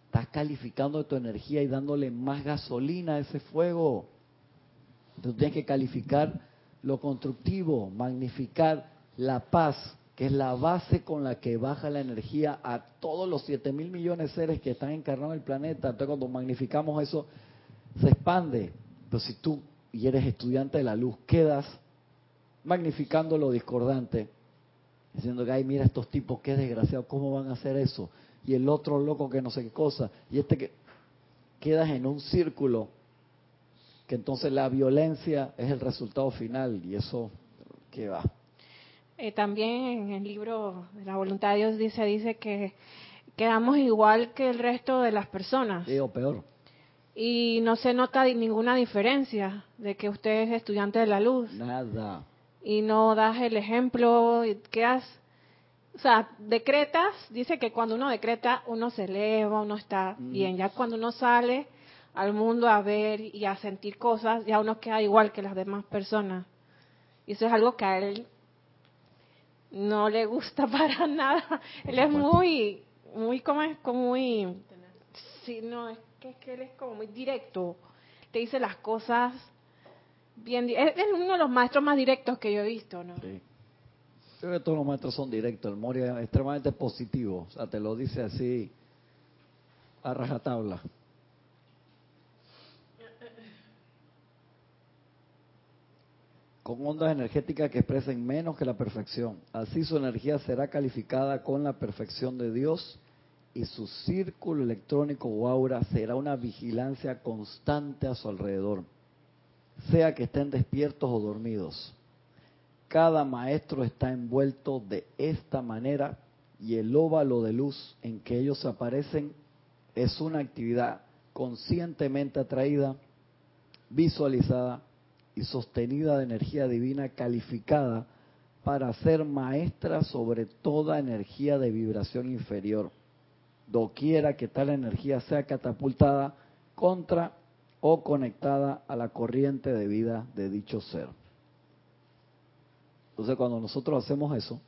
estás calificando tu energía y dándole más gasolina a ese fuego. Entonces tienes que calificar lo constructivo, magnificar la paz, que es la base con la que baja la energía a todos los 7 mil millones de seres que están encarnados en el planeta. Entonces cuando magnificamos eso, se expande. Pero si tú y eres estudiante de la luz, quedas magnificando lo discordante, diciendo que, ay, mira estos tipos, qué desgraciados, ¿cómo van a hacer eso? Y el otro loco que no sé qué cosa, y este que quedas en un círculo, que entonces la violencia es el resultado final, y eso, ¿qué va? Eh, también en el libro de la voluntad de Dios dice, dice que quedamos igual que el resto de las personas. Sí, o peor. Y no se nota ninguna diferencia de que usted es estudiante de la luz. Nada. Y no das el ejemplo y quedas, o sea, decretas, dice que cuando uno decreta uno se eleva, uno está Mm. bien, ya cuando uno sale al mundo a ver y a sentir cosas, ya uno queda igual que las demás personas. Y eso es algo que a él no le gusta para nada. Él es muy, muy, como es? Como muy, sí, no, es que, es que él es como muy directo. Te dice las cosas es uno de los maestros más directos que yo he visto, ¿no? Sí. Creo que todos los maestros son directos. El Moria es extremadamente positivo. O sea, te lo dice así a rajatabla. Con ondas energéticas que expresen menos que la perfección. Así su energía será calificada con la perfección de Dios y su círculo electrónico o aura será una vigilancia constante a su alrededor, sea que estén despiertos o dormidos. Cada maestro está envuelto de esta manera y el óvalo de luz en que ellos aparecen es una actividad conscientemente atraída, visualizada y sostenida de energía divina calificada para ser maestra sobre toda energía de vibración inferior, doquiera que tal energía sea catapultada contra o conectada a la corriente de vida de dicho ser. Entonces cuando nosotros hacemos eso,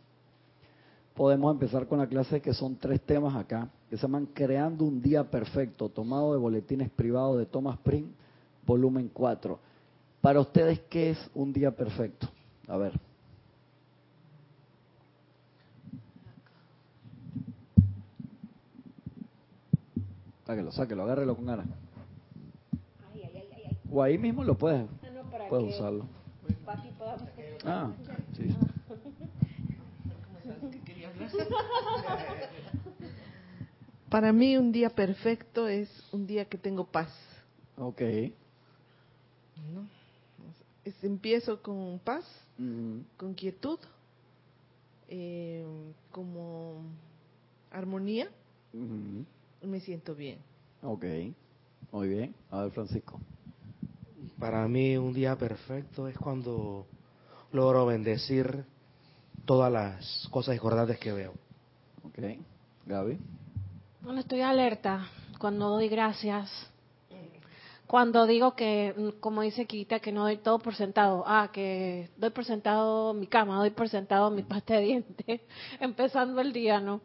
podemos empezar con la clase que son tres temas acá, que se llaman Creando un Día Perfecto, tomado de boletines privados de Thomas Pring, volumen 4. Para ustedes, ¿qué es un día perfecto? A ver. Sáquelo, sáquelo, agárrelo con ganas. O ahí mismo lo puedes, puedes usarlo. Ah, sí. Para mí un día perfecto es un día que tengo paz. Ok. ¿no? Es- empiezo con paz, Ujú. con quietud, eh, como armonía y me siento bien. Ok. Muy bien. A ver, Francisco. Para mí un día perfecto es cuando logro bendecir todas las cosas discordantes que veo. Ok. Gaby. Bueno, estoy alerta cuando doy gracias. Cuando digo que, como dice Quita, que no doy todo por sentado. Ah, que doy por sentado mi cama, doy por sentado mi pasta de dientes, empezando el día, ¿no?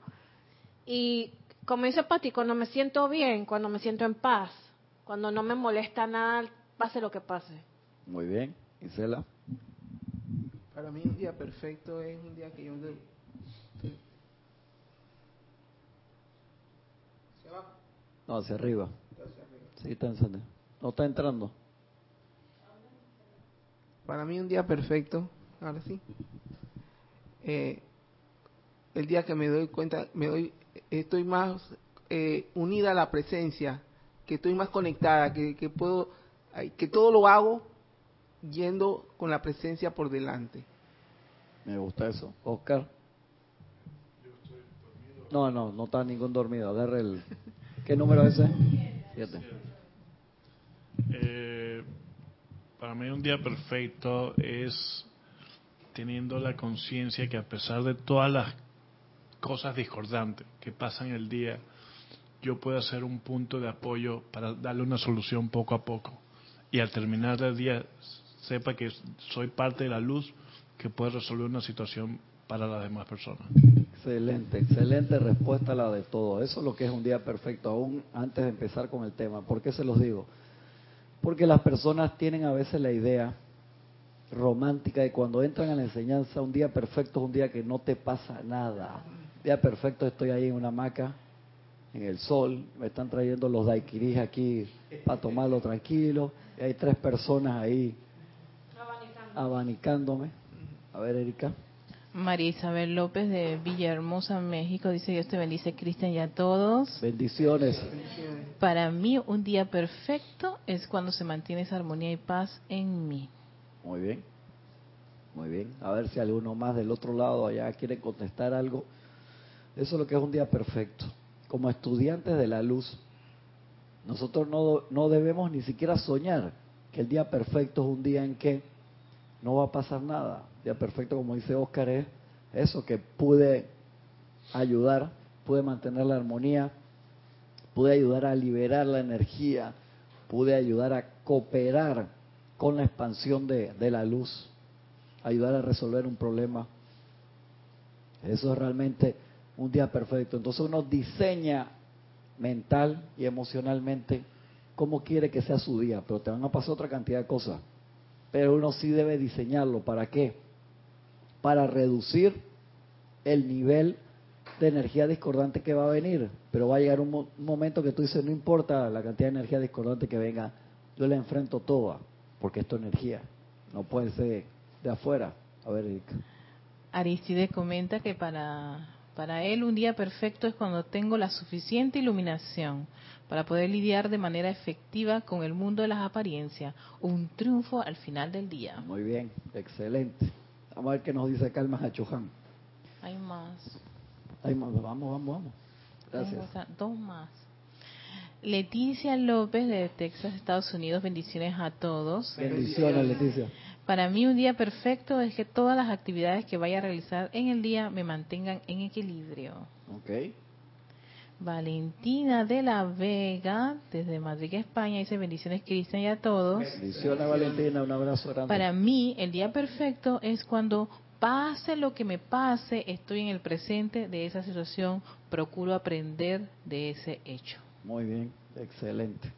Y como dice Pati, cuando me siento bien, cuando me siento en paz, cuando no me molesta nada, pase lo que pase. Muy bien. Isela. Para mí un día perfecto es un día que yo... de- ¿Hacia abajo? No, hacia arriba. Hacia arriba. Sí, está encendido. No está entrando. Para mí un día perfecto, ahora sí. Eh, el día que me doy cuenta, me doy, estoy más eh, unida a la presencia, que estoy más conectada, que, que puedo, que todo lo hago yendo con la presencia por delante. Me gusta eso. Oscar. No, no, no está ningún dormido. Agarre el... ¿Qué número es ese? Siete. Eh, para mí un día perfecto es teniendo la conciencia que a pesar de todas las cosas discordantes que pasan el día, yo puedo hacer un punto de apoyo para darle una solución poco a poco. Y al terminar el día sepa que soy parte de la luz que puede resolver una situación para las demás personas. Excelente, excelente respuesta la de todo. Eso es lo que es un día perfecto, aún antes de empezar con el tema. ¿Por qué se los digo? Porque las personas tienen a veces la idea romántica de cuando entran a la enseñanza, un día perfecto es un día que no te pasa nada. Día perfecto estoy ahí en una hamaca, en el sol, me están trayendo los daiquiris aquí para tomarlo tranquilo, y hay tres personas ahí abanicándome. A ver, Erika. María Isabel López de Villahermosa, México, dice Dios te bendice, Cristian, y a todos. Bendiciones. Para mí un día perfecto es cuando se mantiene esa armonía y paz en mí. Muy bien. Muy bien. A ver si alguno más del otro lado allá quiere contestar algo. Eso es lo que es un día perfecto. Como estudiantes de la luz, nosotros no, no debemos ni siquiera soñar que el día perfecto es un día en que no va a pasar nada. Día perfecto, como dice Oscar, es eso, que pude ayudar, pude mantener la armonía, pude ayudar a liberar la energía, pude ayudar a cooperar con la expansión de, de la luz, ayudar a resolver un problema. Eso es realmente un día perfecto. Entonces uno diseña mental y emocionalmente cómo quiere que sea su día, pero te van a pasar otra cantidad de cosas. Pero uno sí debe diseñarlo. ¿Para qué? Para reducir el nivel de energía discordante que va a venir. Pero va a llegar un, mo- un momento que tú dices, no importa la cantidad de energía discordante que venga, yo la enfrento toda, porque es tu energía. No puede ser de afuera. A ver, Erika. Aristide comenta que para, para él un día perfecto es cuando tengo la suficiente iluminación para poder lidiar de manera efectiva con el mundo de las apariencias. Un triunfo al final del día. Muy bien, excelente. Vamos a ver qué nos dice acá el Mahachohan. Hay más. Ay, vamos, vamos, vamos. Tengo Gracias. dos más. Leticia López de Texas, Estados Unidos. Bendiciones a todos. Bendiciones, Leticia. Para mí un día perfecto es que todas las actividades que vaya a realizar en el día me mantengan en equilibrio. Ok. Valentina de la Vega, desde Madrid, España, dice bendiciones Cristian y a todos. Bendiciones Valentina, un abrazo grande. Para mí, el día perfecto es cuando pase lo que me pase, estoy en el presente de esa situación, procuro aprender de ese hecho. Muy bien, excelente.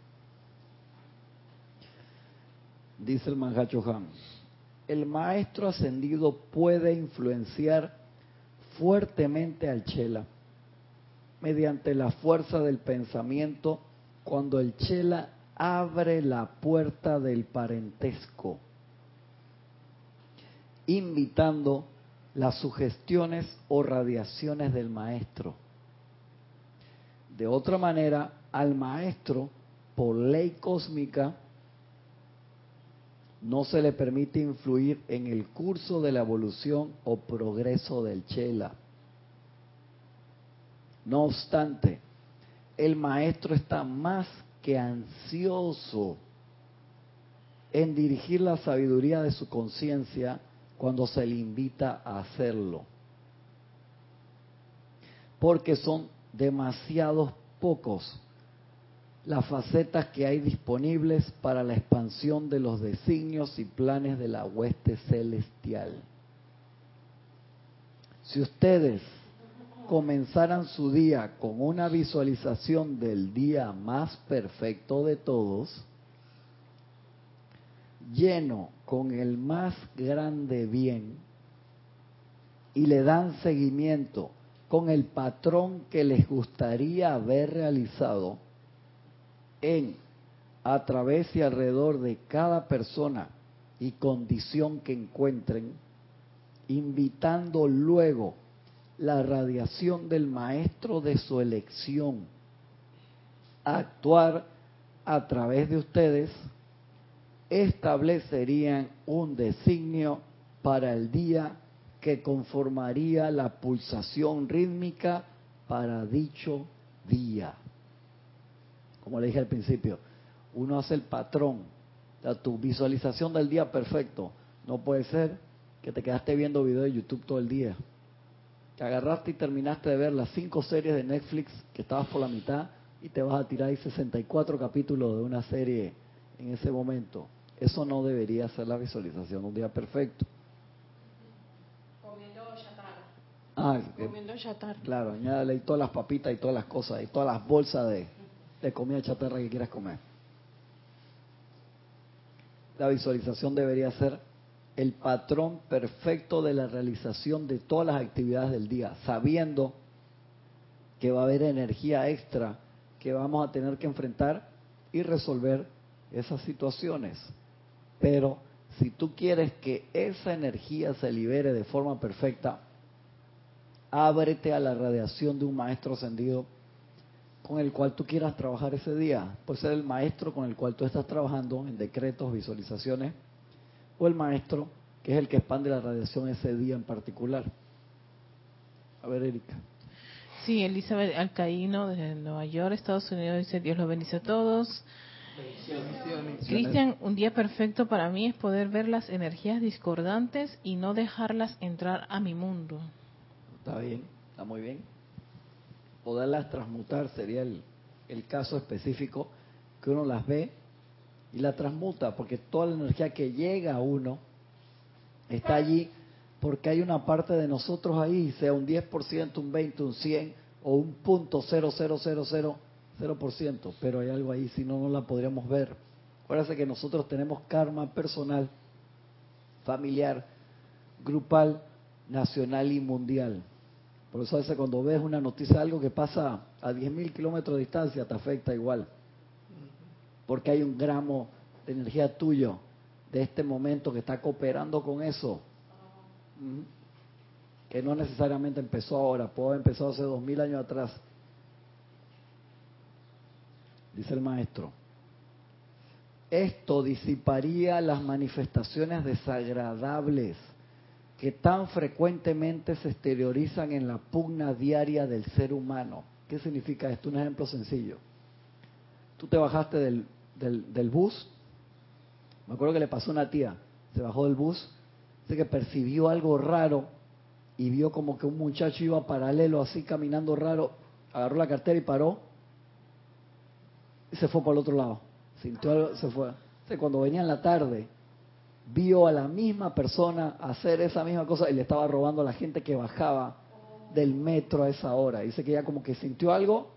Dice el Manjacho el maestro ascendido puede influenciar fuertemente al Chela mediante la fuerza del pensamiento cuando el Chela abre la puerta del parentesco, invitando las sugestiones o radiaciones del maestro. De otra manera, al maestro, por ley cósmica, no se le permite influir en el curso de la evolución o progreso del Chela. No obstante, el maestro está más que ansioso en dirigir la sabiduría de su conciencia cuando se le invita a hacerlo. Porque son demasiados pocos las facetas que hay disponibles para la expansión de los designios y planes de la hueste celestial. Si ustedes comenzaran su día con una visualización del día más perfecto de todos, lleno con el más grande bien, y le dan seguimiento con el patrón que les gustaría haber realizado, en, a través y alrededor de cada persona y condición que encuentren, invitando luego la radiación del maestro de su elección a actuar a través de ustedes, establecerían un designio para el día que conformaría la pulsación rítmica para dicho día como le dije al principio, uno hace el patrón, o tu visualización del día perfecto. No puede ser que te quedaste viendo videos de YouTube todo el día. Que agarraste y terminaste de ver las cinco series de Netflix que estabas por la mitad y te vas a tirar ahí 64 capítulos de una serie en ese momento. Eso no debería ser la visualización de un día perfecto. Comiendo chatarra. Ah, Comiendo chatarra. claro, añádale todas las papitas y todas las cosas y todas las bolsas de, de comida chatarra que quieras comer. La visualización debería ser el patrón perfecto de la realización de todas las actividades del día, sabiendo que va a haber energía extra que vamos a tener que enfrentar y resolver esas situaciones. Pero si tú quieres que esa energía se libere de forma perfecta, ábrete a la radiación de un maestro ascendido con el cual tú quieras trabajar ese día. Puede ser el maestro con el cual tú estás trabajando en decretos, visualizaciones, o el maestro que es el que expande la radiación ese día en particular. A ver, Erika. Sí, Elizabeth Alcaíno desde Nueva York, Estados Unidos, dice Dios los bendice a todos. Cristian, un día perfecto para mí es poder ver las energías discordantes y no dejarlas entrar a mi mundo. Está bien, está muy bien. Poderlas transmutar sería el, el caso específico que uno las ve y la transmuta, porque toda la energía que llega a uno está allí porque hay una parte de nosotros ahí, sea un 10%, un 20, un 100 o un punto cero cero cero cero cero por ciento, pero hay algo ahí, si no, no la podríamos ver. Acuérdense que nosotros tenemos karma personal, familiar, grupal, nacional y mundial. Por eso a veces cuando ves una noticia algo que pasa a 10.000 kilómetros de distancia, te afecta igual. Porque hay un gramo de energía tuyo de este momento que está cooperando con eso. Que no necesariamente empezó ahora, puede haber empezado hace 2.000 años atrás. Dice el maestro. Esto disiparía las manifestaciones desagradables que tan frecuentemente se exteriorizan en la pugna diaria del ser humano. ¿Qué significa esto? Un ejemplo sencillo. Tú te bajaste del, del, bus, me acuerdo que le pasó a una tía, se bajó del bus, dice que percibió algo raro y vio como que un muchacho iba paralelo así caminando raro agarró la cartera y paró y se fue para el otro lado. Sintió algo, se fue. Entonces, cuando venía en la tarde, vio a la misma persona hacer esa misma cosa y le estaba robando a la gente que bajaba del metro a esa hora. Dice que ya como que sintió algo,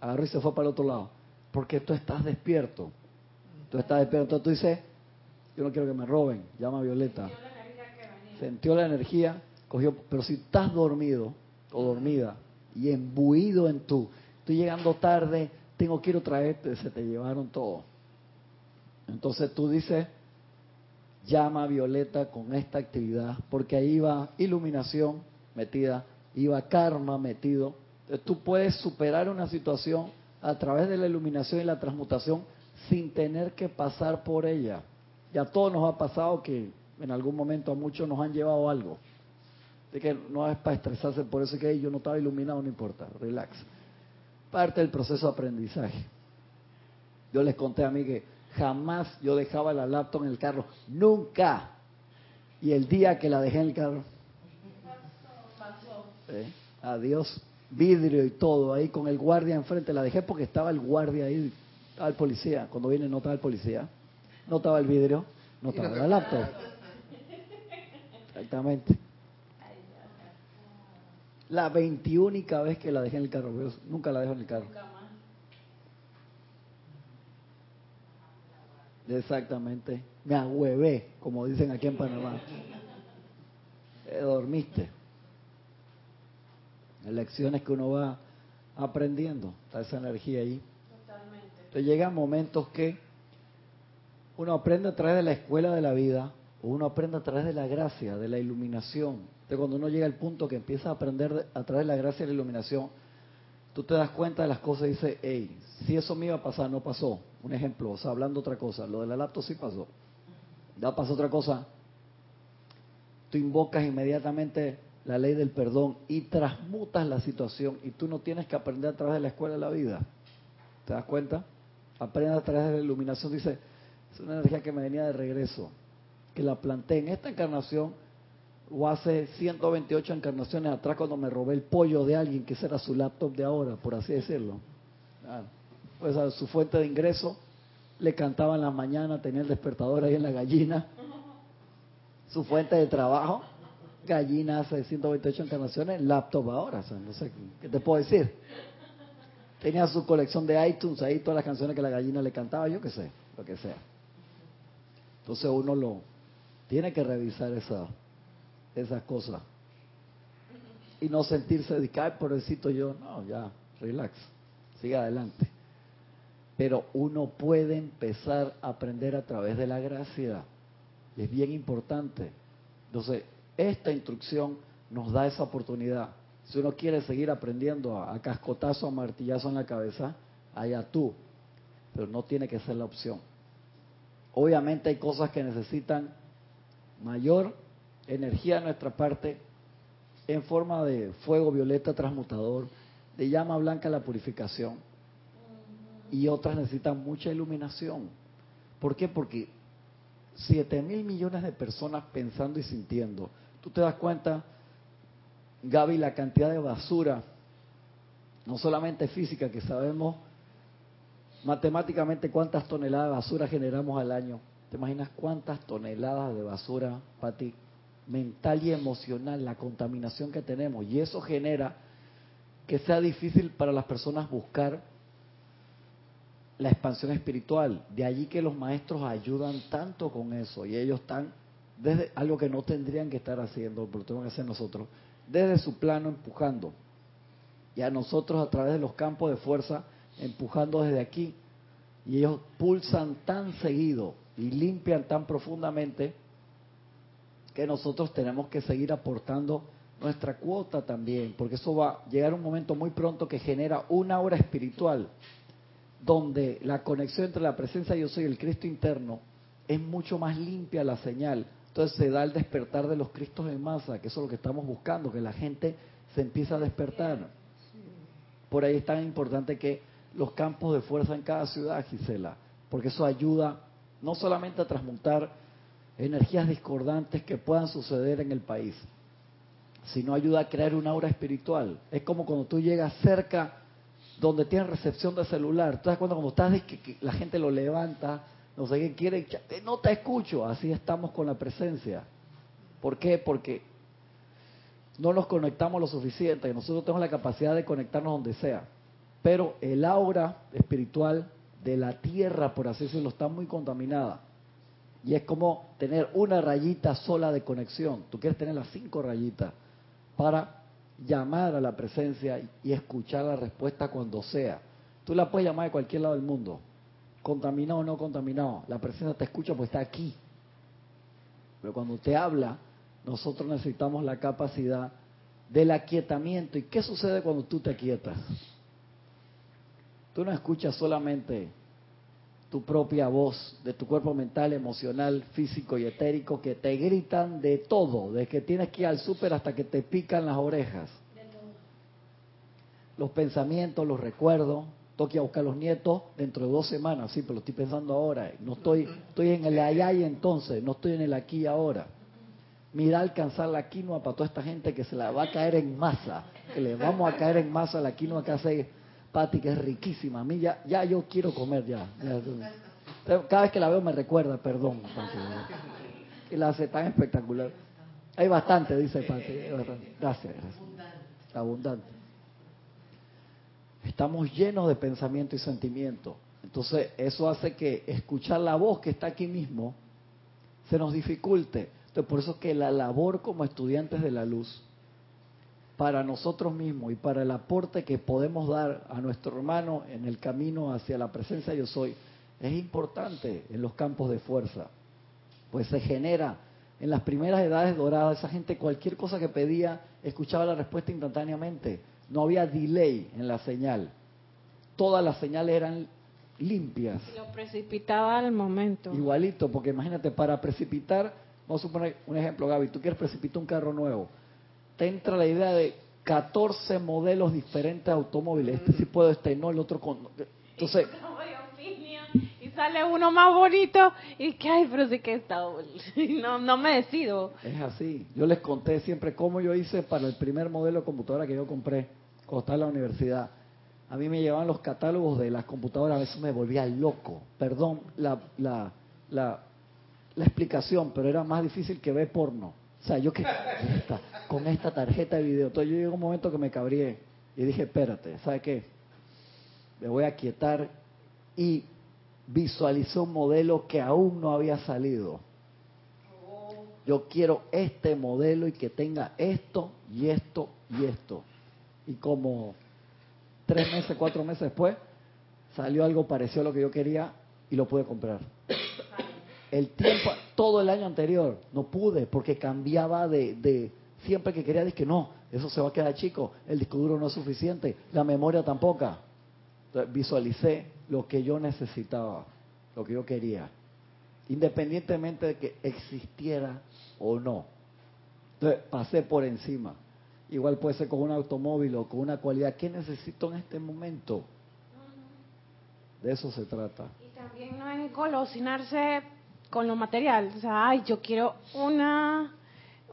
agarró y se fue para el otro lado. Porque tú estás despierto. Tú estás despierto. Entonces tú dices, yo no quiero que me roben. Llama a Violeta. Sintió la energía, cogió. Pero si estás dormido o dormida y embuido en tú, estoy llegando tarde, tengo que ir otra vez, se te llevaron todo. Entonces tú dices, llama Violeta con esta actividad, porque ahí va iluminación metida, iba karma metido. Entonces tú puedes superar una situación a través de la iluminación y la transmutación sin tener que pasar por ella. Ya a todos nos ha pasado que en algún momento a muchos nos han llevado algo. Así que no es para estresarse por eso que yo no estaba iluminado, no importa, relax. Parte del proceso de aprendizaje. Yo les conté a mí que jamás yo dejaba la laptop en el carro, nunca. Y el día que la dejé en el carro, ¿eh? adiós, vidrio y todo, ahí con el guardia enfrente, la dejé porque estaba el guardia ahí, estaba el policía, cuando viene no estaba el policía, no estaba el vidrio, no estaba la laptop. Exactamente. La veintiúnica vez que la dejé en el carro, yo nunca la dejo en el carro. Exactamente. Me ahuevé, como dicen aquí en Panamá. Eh, dormiste. Lecciones que uno va aprendiendo. Está esa energía ahí. Totalmente. Entonces llegan momentos que uno aprende a través de la escuela de la vida, o uno aprende a través de la gracia, de la iluminación. Entonces cuando uno llega al punto que empieza a aprender a través de la gracia y la iluminación, tú te das cuenta de las cosas y dices, hey, si eso me iba a pasar, no pasó. Un ejemplo, o sea, hablando otra cosa, lo de la laptop sí pasó. Ya pasó otra cosa. Tú invocas inmediatamente la ley del perdón y transmutas la situación y tú no tienes que aprender a través de la escuela de la vida. ¿Te das cuenta? Aprendes a través de la iluminación. Dice, es una energía que me venía de regreso, que la planté en esta encarnación o hace 128 encarnaciones atrás cuando me robé el pollo de alguien que ese era su laptop de ahora, por así decirlo. Pues a su fuente de ingreso le cantaba en la mañana, tenía el despertador ahí en la gallina. Su fuente de trabajo, gallina hace 128 encarnaciones, laptop ahora, no sé qué te puedo decir. Tenía su colección de iTunes ahí, todas las canciones que la gallina le cantaba, yo qué sé, lo que sea. Entonces uno lo tiene que revisar esa, esas cosas. Y no sentirse de por pobrecito yo, no, ya, relax, siga adelante. Pero uno puede empezar a aprender a través de la gracia. Es bien importante. Entonces, esta instrucción nos da esa oportunidad. Si uno quiere seguir aprendiendo a, a cascotazo, a martillazo en la cabeza, allá tú. Pero no tiene que ser la opción. Obviamente hay cosas que necesitan mayor energía de nuestra parte en forma de fuego violeta transmutador, de llama blanca la purificación. Y otras necesitan mucha iluminación. ¿Por qué? Porque 7 mil millones de personas pensando y sintiendo. Tú te das cuenta, Gaby, la cantidad de basura, no solamente física, que sabemos matemáticamente cuántas toneladas de basura generamos al año. ¿Te imaginas cuántas toneladas de basura, Pati, mental y emocional, la contaminación que tenemos. Y eso genera que sea difícil para las personas buscar la expansión espiritual. De allí que los maestros ayudan tanto con eso y ellos están desde algo que no tendrían que estar haciendo, pero tenemos que hacer nosotros, desde su plano empujando. Y a nosotros a través de los campos de fuerza empujando desde aquí. Y ellos pulsan tan seguido y limpian tan profundamente nosotros tenemos que seguir aportando nuestra cuota también, porque eso va a llegar un momento muy pronto que genera una hora espiritual, donde la conexión entre la presencia de yo soy y el Cristo interno es mucho más limpia la señal. Entonces se da el despertar de los Cristos en masa, que eso es lo que estamos buscando, que la gente se empieza a despertar. Por ahí es tan importante que los campos de fuerza en cada ciudad, Gisela, porque eso ayuda no solamente a transmutar energías discordantes que puedan suceder en el país. sino ayuda a crear un aura espiritual. Es como cuando tú llegas cerca donde tienes recepción de celular. Entonces cuando, cuando estás, que, que la gente lo levanta, no sé qué quiere, no te escucho. Así estamos con la presencia. ¿Por qué? Porque no nos conectamos lo suficiente. Nosotros tenemos la capacidad de conectarnos donde sea. Pero el aura espiritual de la tierra, por así decirlo, está muy contaminada. Y es como tener una rayita sola de conexión. Tú quieres tener las cinco rayitas para llamar a la presencia y escuchar la respuesta cuando sea. Tú la puedes llamar de cualquier lado del mundo, contaminado o no contaminado. La presencia te escucha porque está aquí. Pero cuando te habla, nosotros necesitamos la capacidad del aquietamiento. ¿Y qué sucede cuando tú te aquietas? Tú no escuchas solamente tu propia voz de tu cuerpo mental, emocional, físico y etérico que te gritan de todo, de que tienes que ir al súper hasta que te pican las orejas. Los pensamientos, los recuerdos, toque a buscar a los nietos dentro de dos semanas, sí, pero lo estoy pensando ahora. No estoy, estoy en el allá y entonces, no estoy en el aquí ahora. Mira alcanzar la quinoa para toda esta gente que se la va a caer en masa, que le vamos a caer en masa la quinoa que hace Pati, que es riquísima. A mí ya, ya yo quiero comer ya. Cada vez que la veo me recuerda, perdón. Y la hace tan espectacular. Hay bastante, dice Pati. Gracias, gracias. Abundante. Estamos llenos de pensamiento y sentimiento. Entonces, eso hace que escuchar la voz que está aquí mismo se nos dificulte. Entonces, por eso que la labor como estudiantes de la luz para nosotros mismos y para el aporte que podemos dar a nuestro hermano en el camino hacia la presencia yo soy, es importante en los campos de fuerza. Pues se genera en las primeras edades doradas, esa gente cualquier cosa que pedía, escuchaba la respuesta instantáneamente. No había delay en la señal. Todas las señales eran limpias. Y lo precipitaba al momento. Igualito, porque imagínate, para precipitar, vamos a suponer un ejemplo, Gaby, tú quieres precipitar un carro nuevo te entra la idea de 14 modelos diferentes de automóviles. Este sí puedo, este no, el otro con... Entonces... Y sale uno más bonito y que, ay, pero sí que está... No, no me decido. Es así. Yo les conté siempre cómo yo hice para el primer modelo de computadora que yo compré cuando estaba en la universidad. A mí me llevaban los catálogos de las computadoras, a veces me volvía loco. Perdón la, la, la, la explicación, pero era más difícil que ver porno. O sea, yo que con esta tarjeta de video. Entonces yo llegué un momento que me cabrié y dije, espérate, ¿sabe qué? Me voy a quietar y visualicé un modelo que aún no había salido. Yo quiero este modelo y que tenga esto y esto y esto. Y como tres meses, cuatro meses después, salió algo parecido a lo que yo quería y lo pude comprar el tiempo, todo el año anterior, no pude porque cambiaba de, de siempre que quería, dije, no, eso se va a quedar chico, el disco duro no es suficiente, la memoria tampoco. visualicé lo que yo necesitaba, lo que yo quería, independientemente de que existiera o no. Entonces pasé por encima. Igual puede ser con un automóvil o con una cualidad. ¿Qué necesito en este momento? De eso se trata. Y también no es colocinarse con lo material. O sea, ay, yo quiero una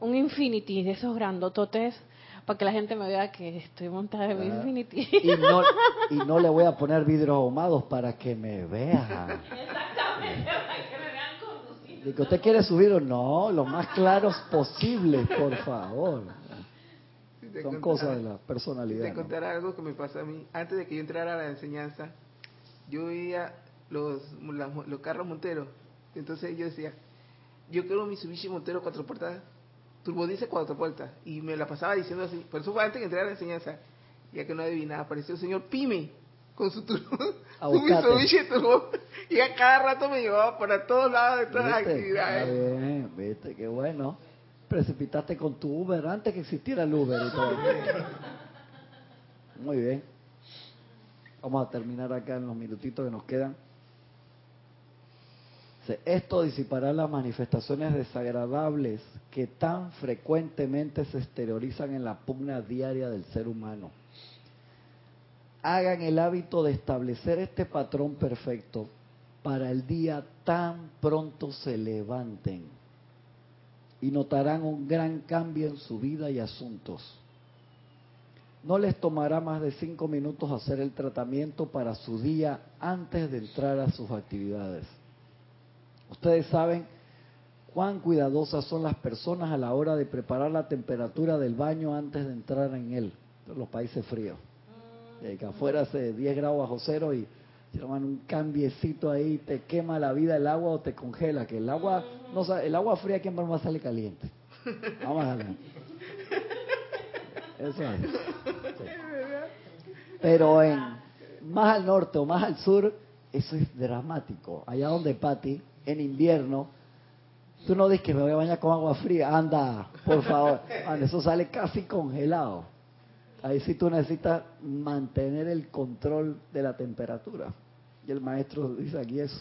un Infinity de esos grandototes para que la gente me vea que estoy montada en mi Infinity. Y no, y no le voy a poner vidrios ahumados para que me vean. Exactamente, para que me vean que usted quiere subir o no, lo más claros posible, por favor. Son cosas de la personalidad. Te contar algo que me pasó a mí. Antes de que yo entrara a la enseñanza, yo veía los, los carros monteros entonces yo decía, yo quiero un Mitsubishi Montero cuatro puertas, turbodiesel cuatro puertas. Y me la pasaba diciendo así. Pero eso fue antes de entrar a la enseñanza. Ya que no adivinaba, apareció el señor Pime con su, turbo, su Mitsubishi turbo. Y a cada rato me llevaba para todos lados de todas las actividades. Bien, viste, qué bueno. Precipitaste con tu Uber antes que existiera el Uber y todo. Muy bien. Vamos a terminar acá en los minutitos que nos quedan. Esto disipará las manifestaciones desagradables que tan frecuentemente se exteriorizan en la pugna diaria del ser humano. Hagan el hábito de establecer este patrón perfecto para el día tan pronto se levanten. y notarán un gran cambio en su vida y asuntos. No les tomará más de cinco minutos hacer el tratamiento para su día antes de entrar a sus actividades. Ustedes saben cuán cuidadosas son las personas a la hora de preparar la temperatura del baño antes de entrar en él, en los países fríos. De que afuera hace 10 grados bajo cero y toman un cambiecito ahí, te quema la vida el agua o te congela, que el agua, no sa- el agua fría aquí en Panamá sale caliente. Vamos a ver. Eso es. Sí. Pero en más al norte o más al sur, eso es dramático. Allá donde Pati, en invierno, tú no dices que me voy a bañar con agua fría, anda, por favor. Man, eso sale casi congelado. Ahí sí tú necesitas mantener el control de la temperatura. Y el maestro dice aquí eso.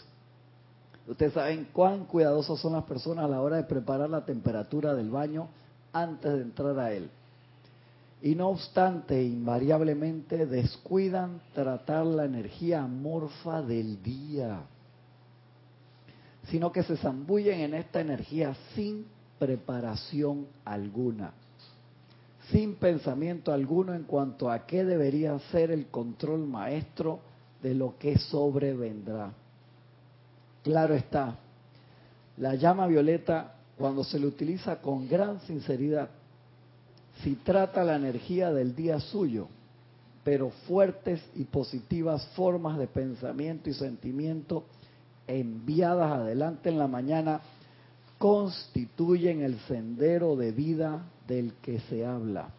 Ustedes saben cuán cuidadosas son las personas a la hora de preparar la temperatura del baño antes de entrar a él. Y no obstante, invariablemente descuidan tratar la energía amorfa del día, sino que se zambullen en esta energía sin preparación alguna, sin pensamiento alguno en cuanto a qué debería ser el control maestro de lo que sobrevendrá. Claro está, la llama violeta, cuando se le utiliza con gran sinceridad, si trata la energía del día suyo, pero fuertes y positivas formas de pensamiento y sentimiento enviadas adelante en la mañana constituyen el sendero de vida del que se habla,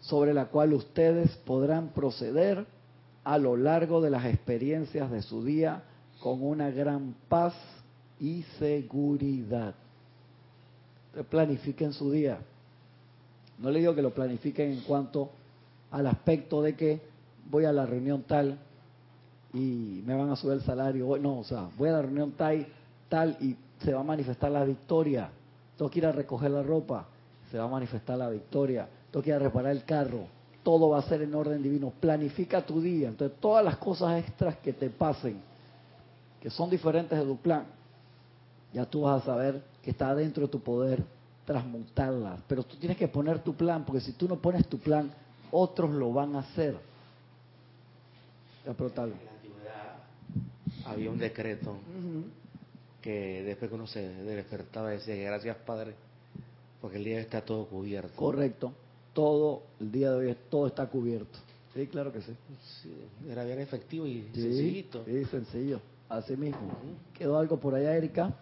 sobre la cual ustedes podrán proceder a lo largo de las experiencias de su día con una gran paz y seguridad. Planifiquen su día. No le digo que lo planifiquen en cuanto al aspecto de que voy a la reunión tal y me van a subir el salario. No, o sea, voy a la reunión tal, tal y se va a manifestar la victoria. Tengo que ir a recoger la ropa, se va a manifestar la victoria. Tengo que ir a reparar el carro, todo va a ser en orden divino. Planifica tu día. Entonces, todas las cosas extras que te pasen, que son diferentes de tu plan, ya tú vas a saber que está dentro de tu poder transmutarlas. Pero tú tienes que poner tu plan, porque si tú no pones tu plan, otros lo van a hacer. Ya, pero tal. Había un decreto que después que uno se despertaba decía gracias Padre, porque el día está todo cubierto. Correcto. Todo el día de hoy todo está cubierto. Sí, claro que sí. Sí, era bien efectivo y Sí, sencillito. sí, sencillo. Así mismo. ¿Quedó algo por allá, Erika?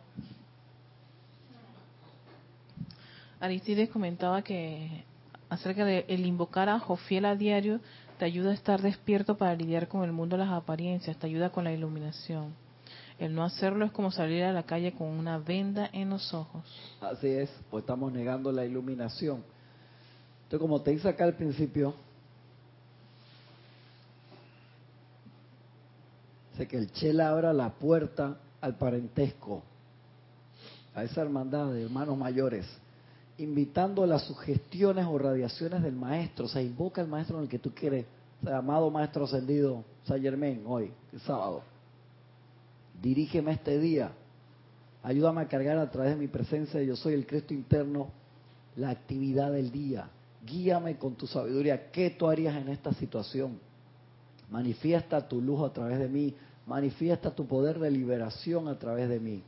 Aristides comentaba que acerca de el invocar a Jofiel a diario te ayuda a estar despierto para lidiar con el mundo de las apariencias, te ayuda con la iluminación. El no hacerlo es como salir a la calle con una venda en los ojos. Así es, pues estamos negando la iluminación. Entonces, como te dice acá al principio, dice que el Chela abra la puerta al parentesco, a esa hermandad de hermanos mayores, invitando las sugestiones o radiaciones del maestro. O sea, invoca al maestro en el que tú quieres. O sea, amado maestro ascendido, Saint Germain, hoy, el sábado. Dirígeme este día. Ayúdame a cargar a través de mi presencia, yo soy el Cristo interno, la actividad del día. Guíame con tu sabiduría. ¿Qué tú harías en esta situación? Manifiesta tu luz a través de mí. Manifiesta tu poder de liberación a través de mí.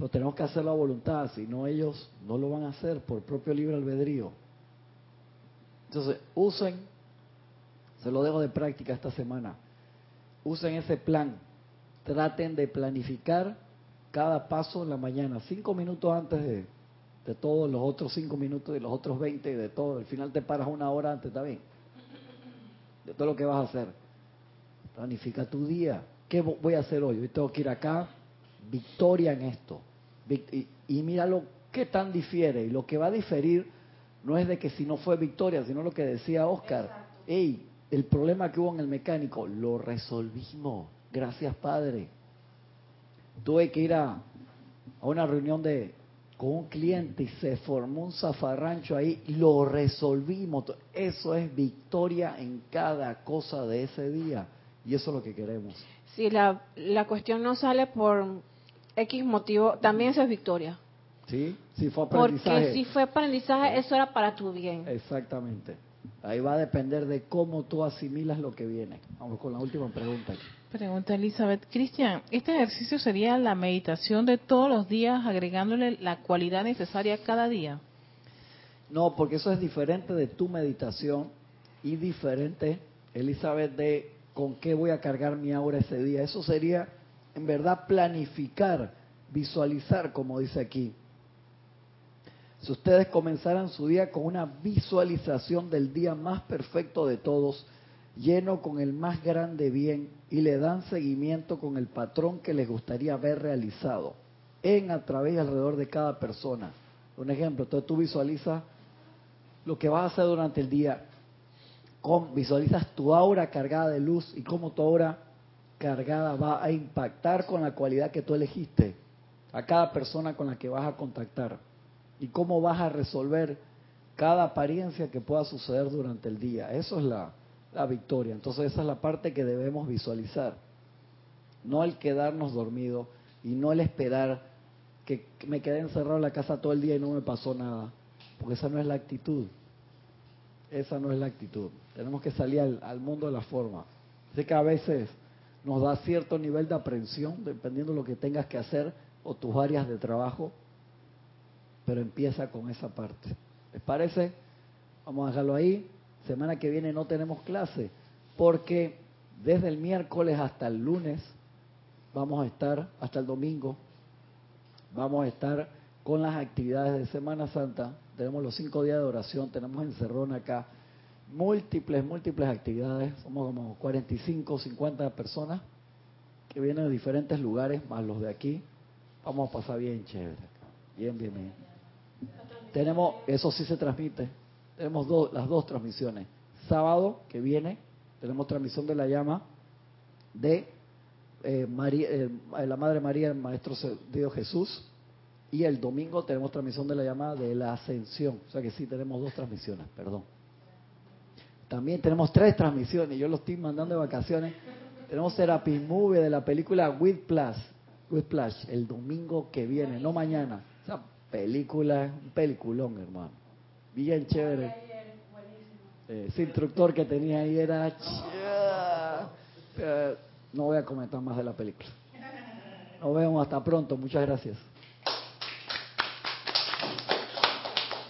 Pero tenemos que hacerlo a voluntad, si no ellos no lo van a hacer por propio libre albedrío. Entonces, usen, se lo dejo de práctica esta semana, usen ese plan, traten de planificar cada paso en la mañana, cinco minutos antes de, de todos los otros cinco minutos y los otros veinte de todo. Al final te paras una hora antes, ¿está bien? De todo lo que vas a hacer. Planifica tu día. ¿Qué vo- voy a hacer hoy? Hoy tengo que ir acá, victoria en esto. Y, y míralo qué tan difiere. Y lo que va a diferir no es de que si no fue victoria, sino lo que decía Oscar. Ey, el problema que hubo en el mecánico, lo resolvimos. Gracias, Padre. Tuve que ir a, a una reunión de con un cliente y se formó un zafarrancho ahí, lo resolvimos. Eso es victoria en cada cosa de ese día. Y eso es lo que queremos. Si la, la cuestión no sale por X motivo, también eso es victoria. ¿Sí? Si fue aprendizaje. Porque si fue aprendizaje, eso era para tu bien. Exactamente. Ahí va a depender de cómo tú asimilas lo que viene. Vamos con la última pregunta. Pregunta Elizabeth. Cristian, ¿este ejercicio sería la meditación de todos los días agregándole la cualidad necesaria cada día? No, porque eso es diferente de tu meditación y diferente, Elizabeth, de con qué voy a cargar mi aura ese día. Eso sería, en verdad, planificar, visualizar, como dice aquí. Si ustedes comenzaran su día con una visualización del día más perfecto de todos, lleno con el más grande bien, y le dan seguimiento con el patrón que les gustaría ver realizado, en, a través y alrededor de cada persona. Un ejemplo, entonces tú visualizas lo que vas a hacer durante el día, visualizas tu aura cargada de luz y cómo tu aura cargada va a impactar con la cualidad que tú elegiste a cada persona con la que vas a contactar y cómo vas a resolver cada apariencia que pueda suceder durante el día. Eso es la, la victoria. Entonces esa es la parte que debemos visualizar. No el quedarnos dormidos y no el esperar que me quedé encerrado en la casa todo el día y no me pasó nada. Porque esa no es la actitud. Esa no es la actitud. Tenemos que salir al, al mundo de la forma. Sé que a veces nos da cierto nivel de aprensión, dependiendo de lo que tengas que hacer o tus áreas de trabajo, pero empieza con esa parte. ¿Les parece? Vamos a dejarlo ahí. Semana que viene no tenemos clase, porque desde el miércoles hasta el lunes vamos a estar, hasta el domingo, vamos a estar con las actividades de Semana Santa. Tenemos los cinco días de oración, tenemos encerrón acá, múltiples, múltiples actividades. Somos como 45, 50 personas que vienen de diferentes lugares, más los de aquí. Vamos a pasar bien chévere. Bien, bien, bien. Tenemos, eso sí se transmite. Tenemos dos, las dos transmisiones. Sábado que viene tenemos transmisión de la llama de eh, María, eh, la Madre María, el Maestro Dios Jesús. Y el domingo tenemos transmisión de la llama de la Ascensión. O sea que sí tenemos dos transmisiones, perdón. También tenemos tres transmisiones. Yo lo estoy mandando de vacaciones. Tenemos Therapy Movie de la película With Plus, With Plus, el domingo que viene, no mañana. Esa película, un peliculón, hermano. Bien chévere. Eh, ese instructor que tenía ahí era... no voy a comentar más de la película. Nos vemos hasta pronto. Muchas gracias.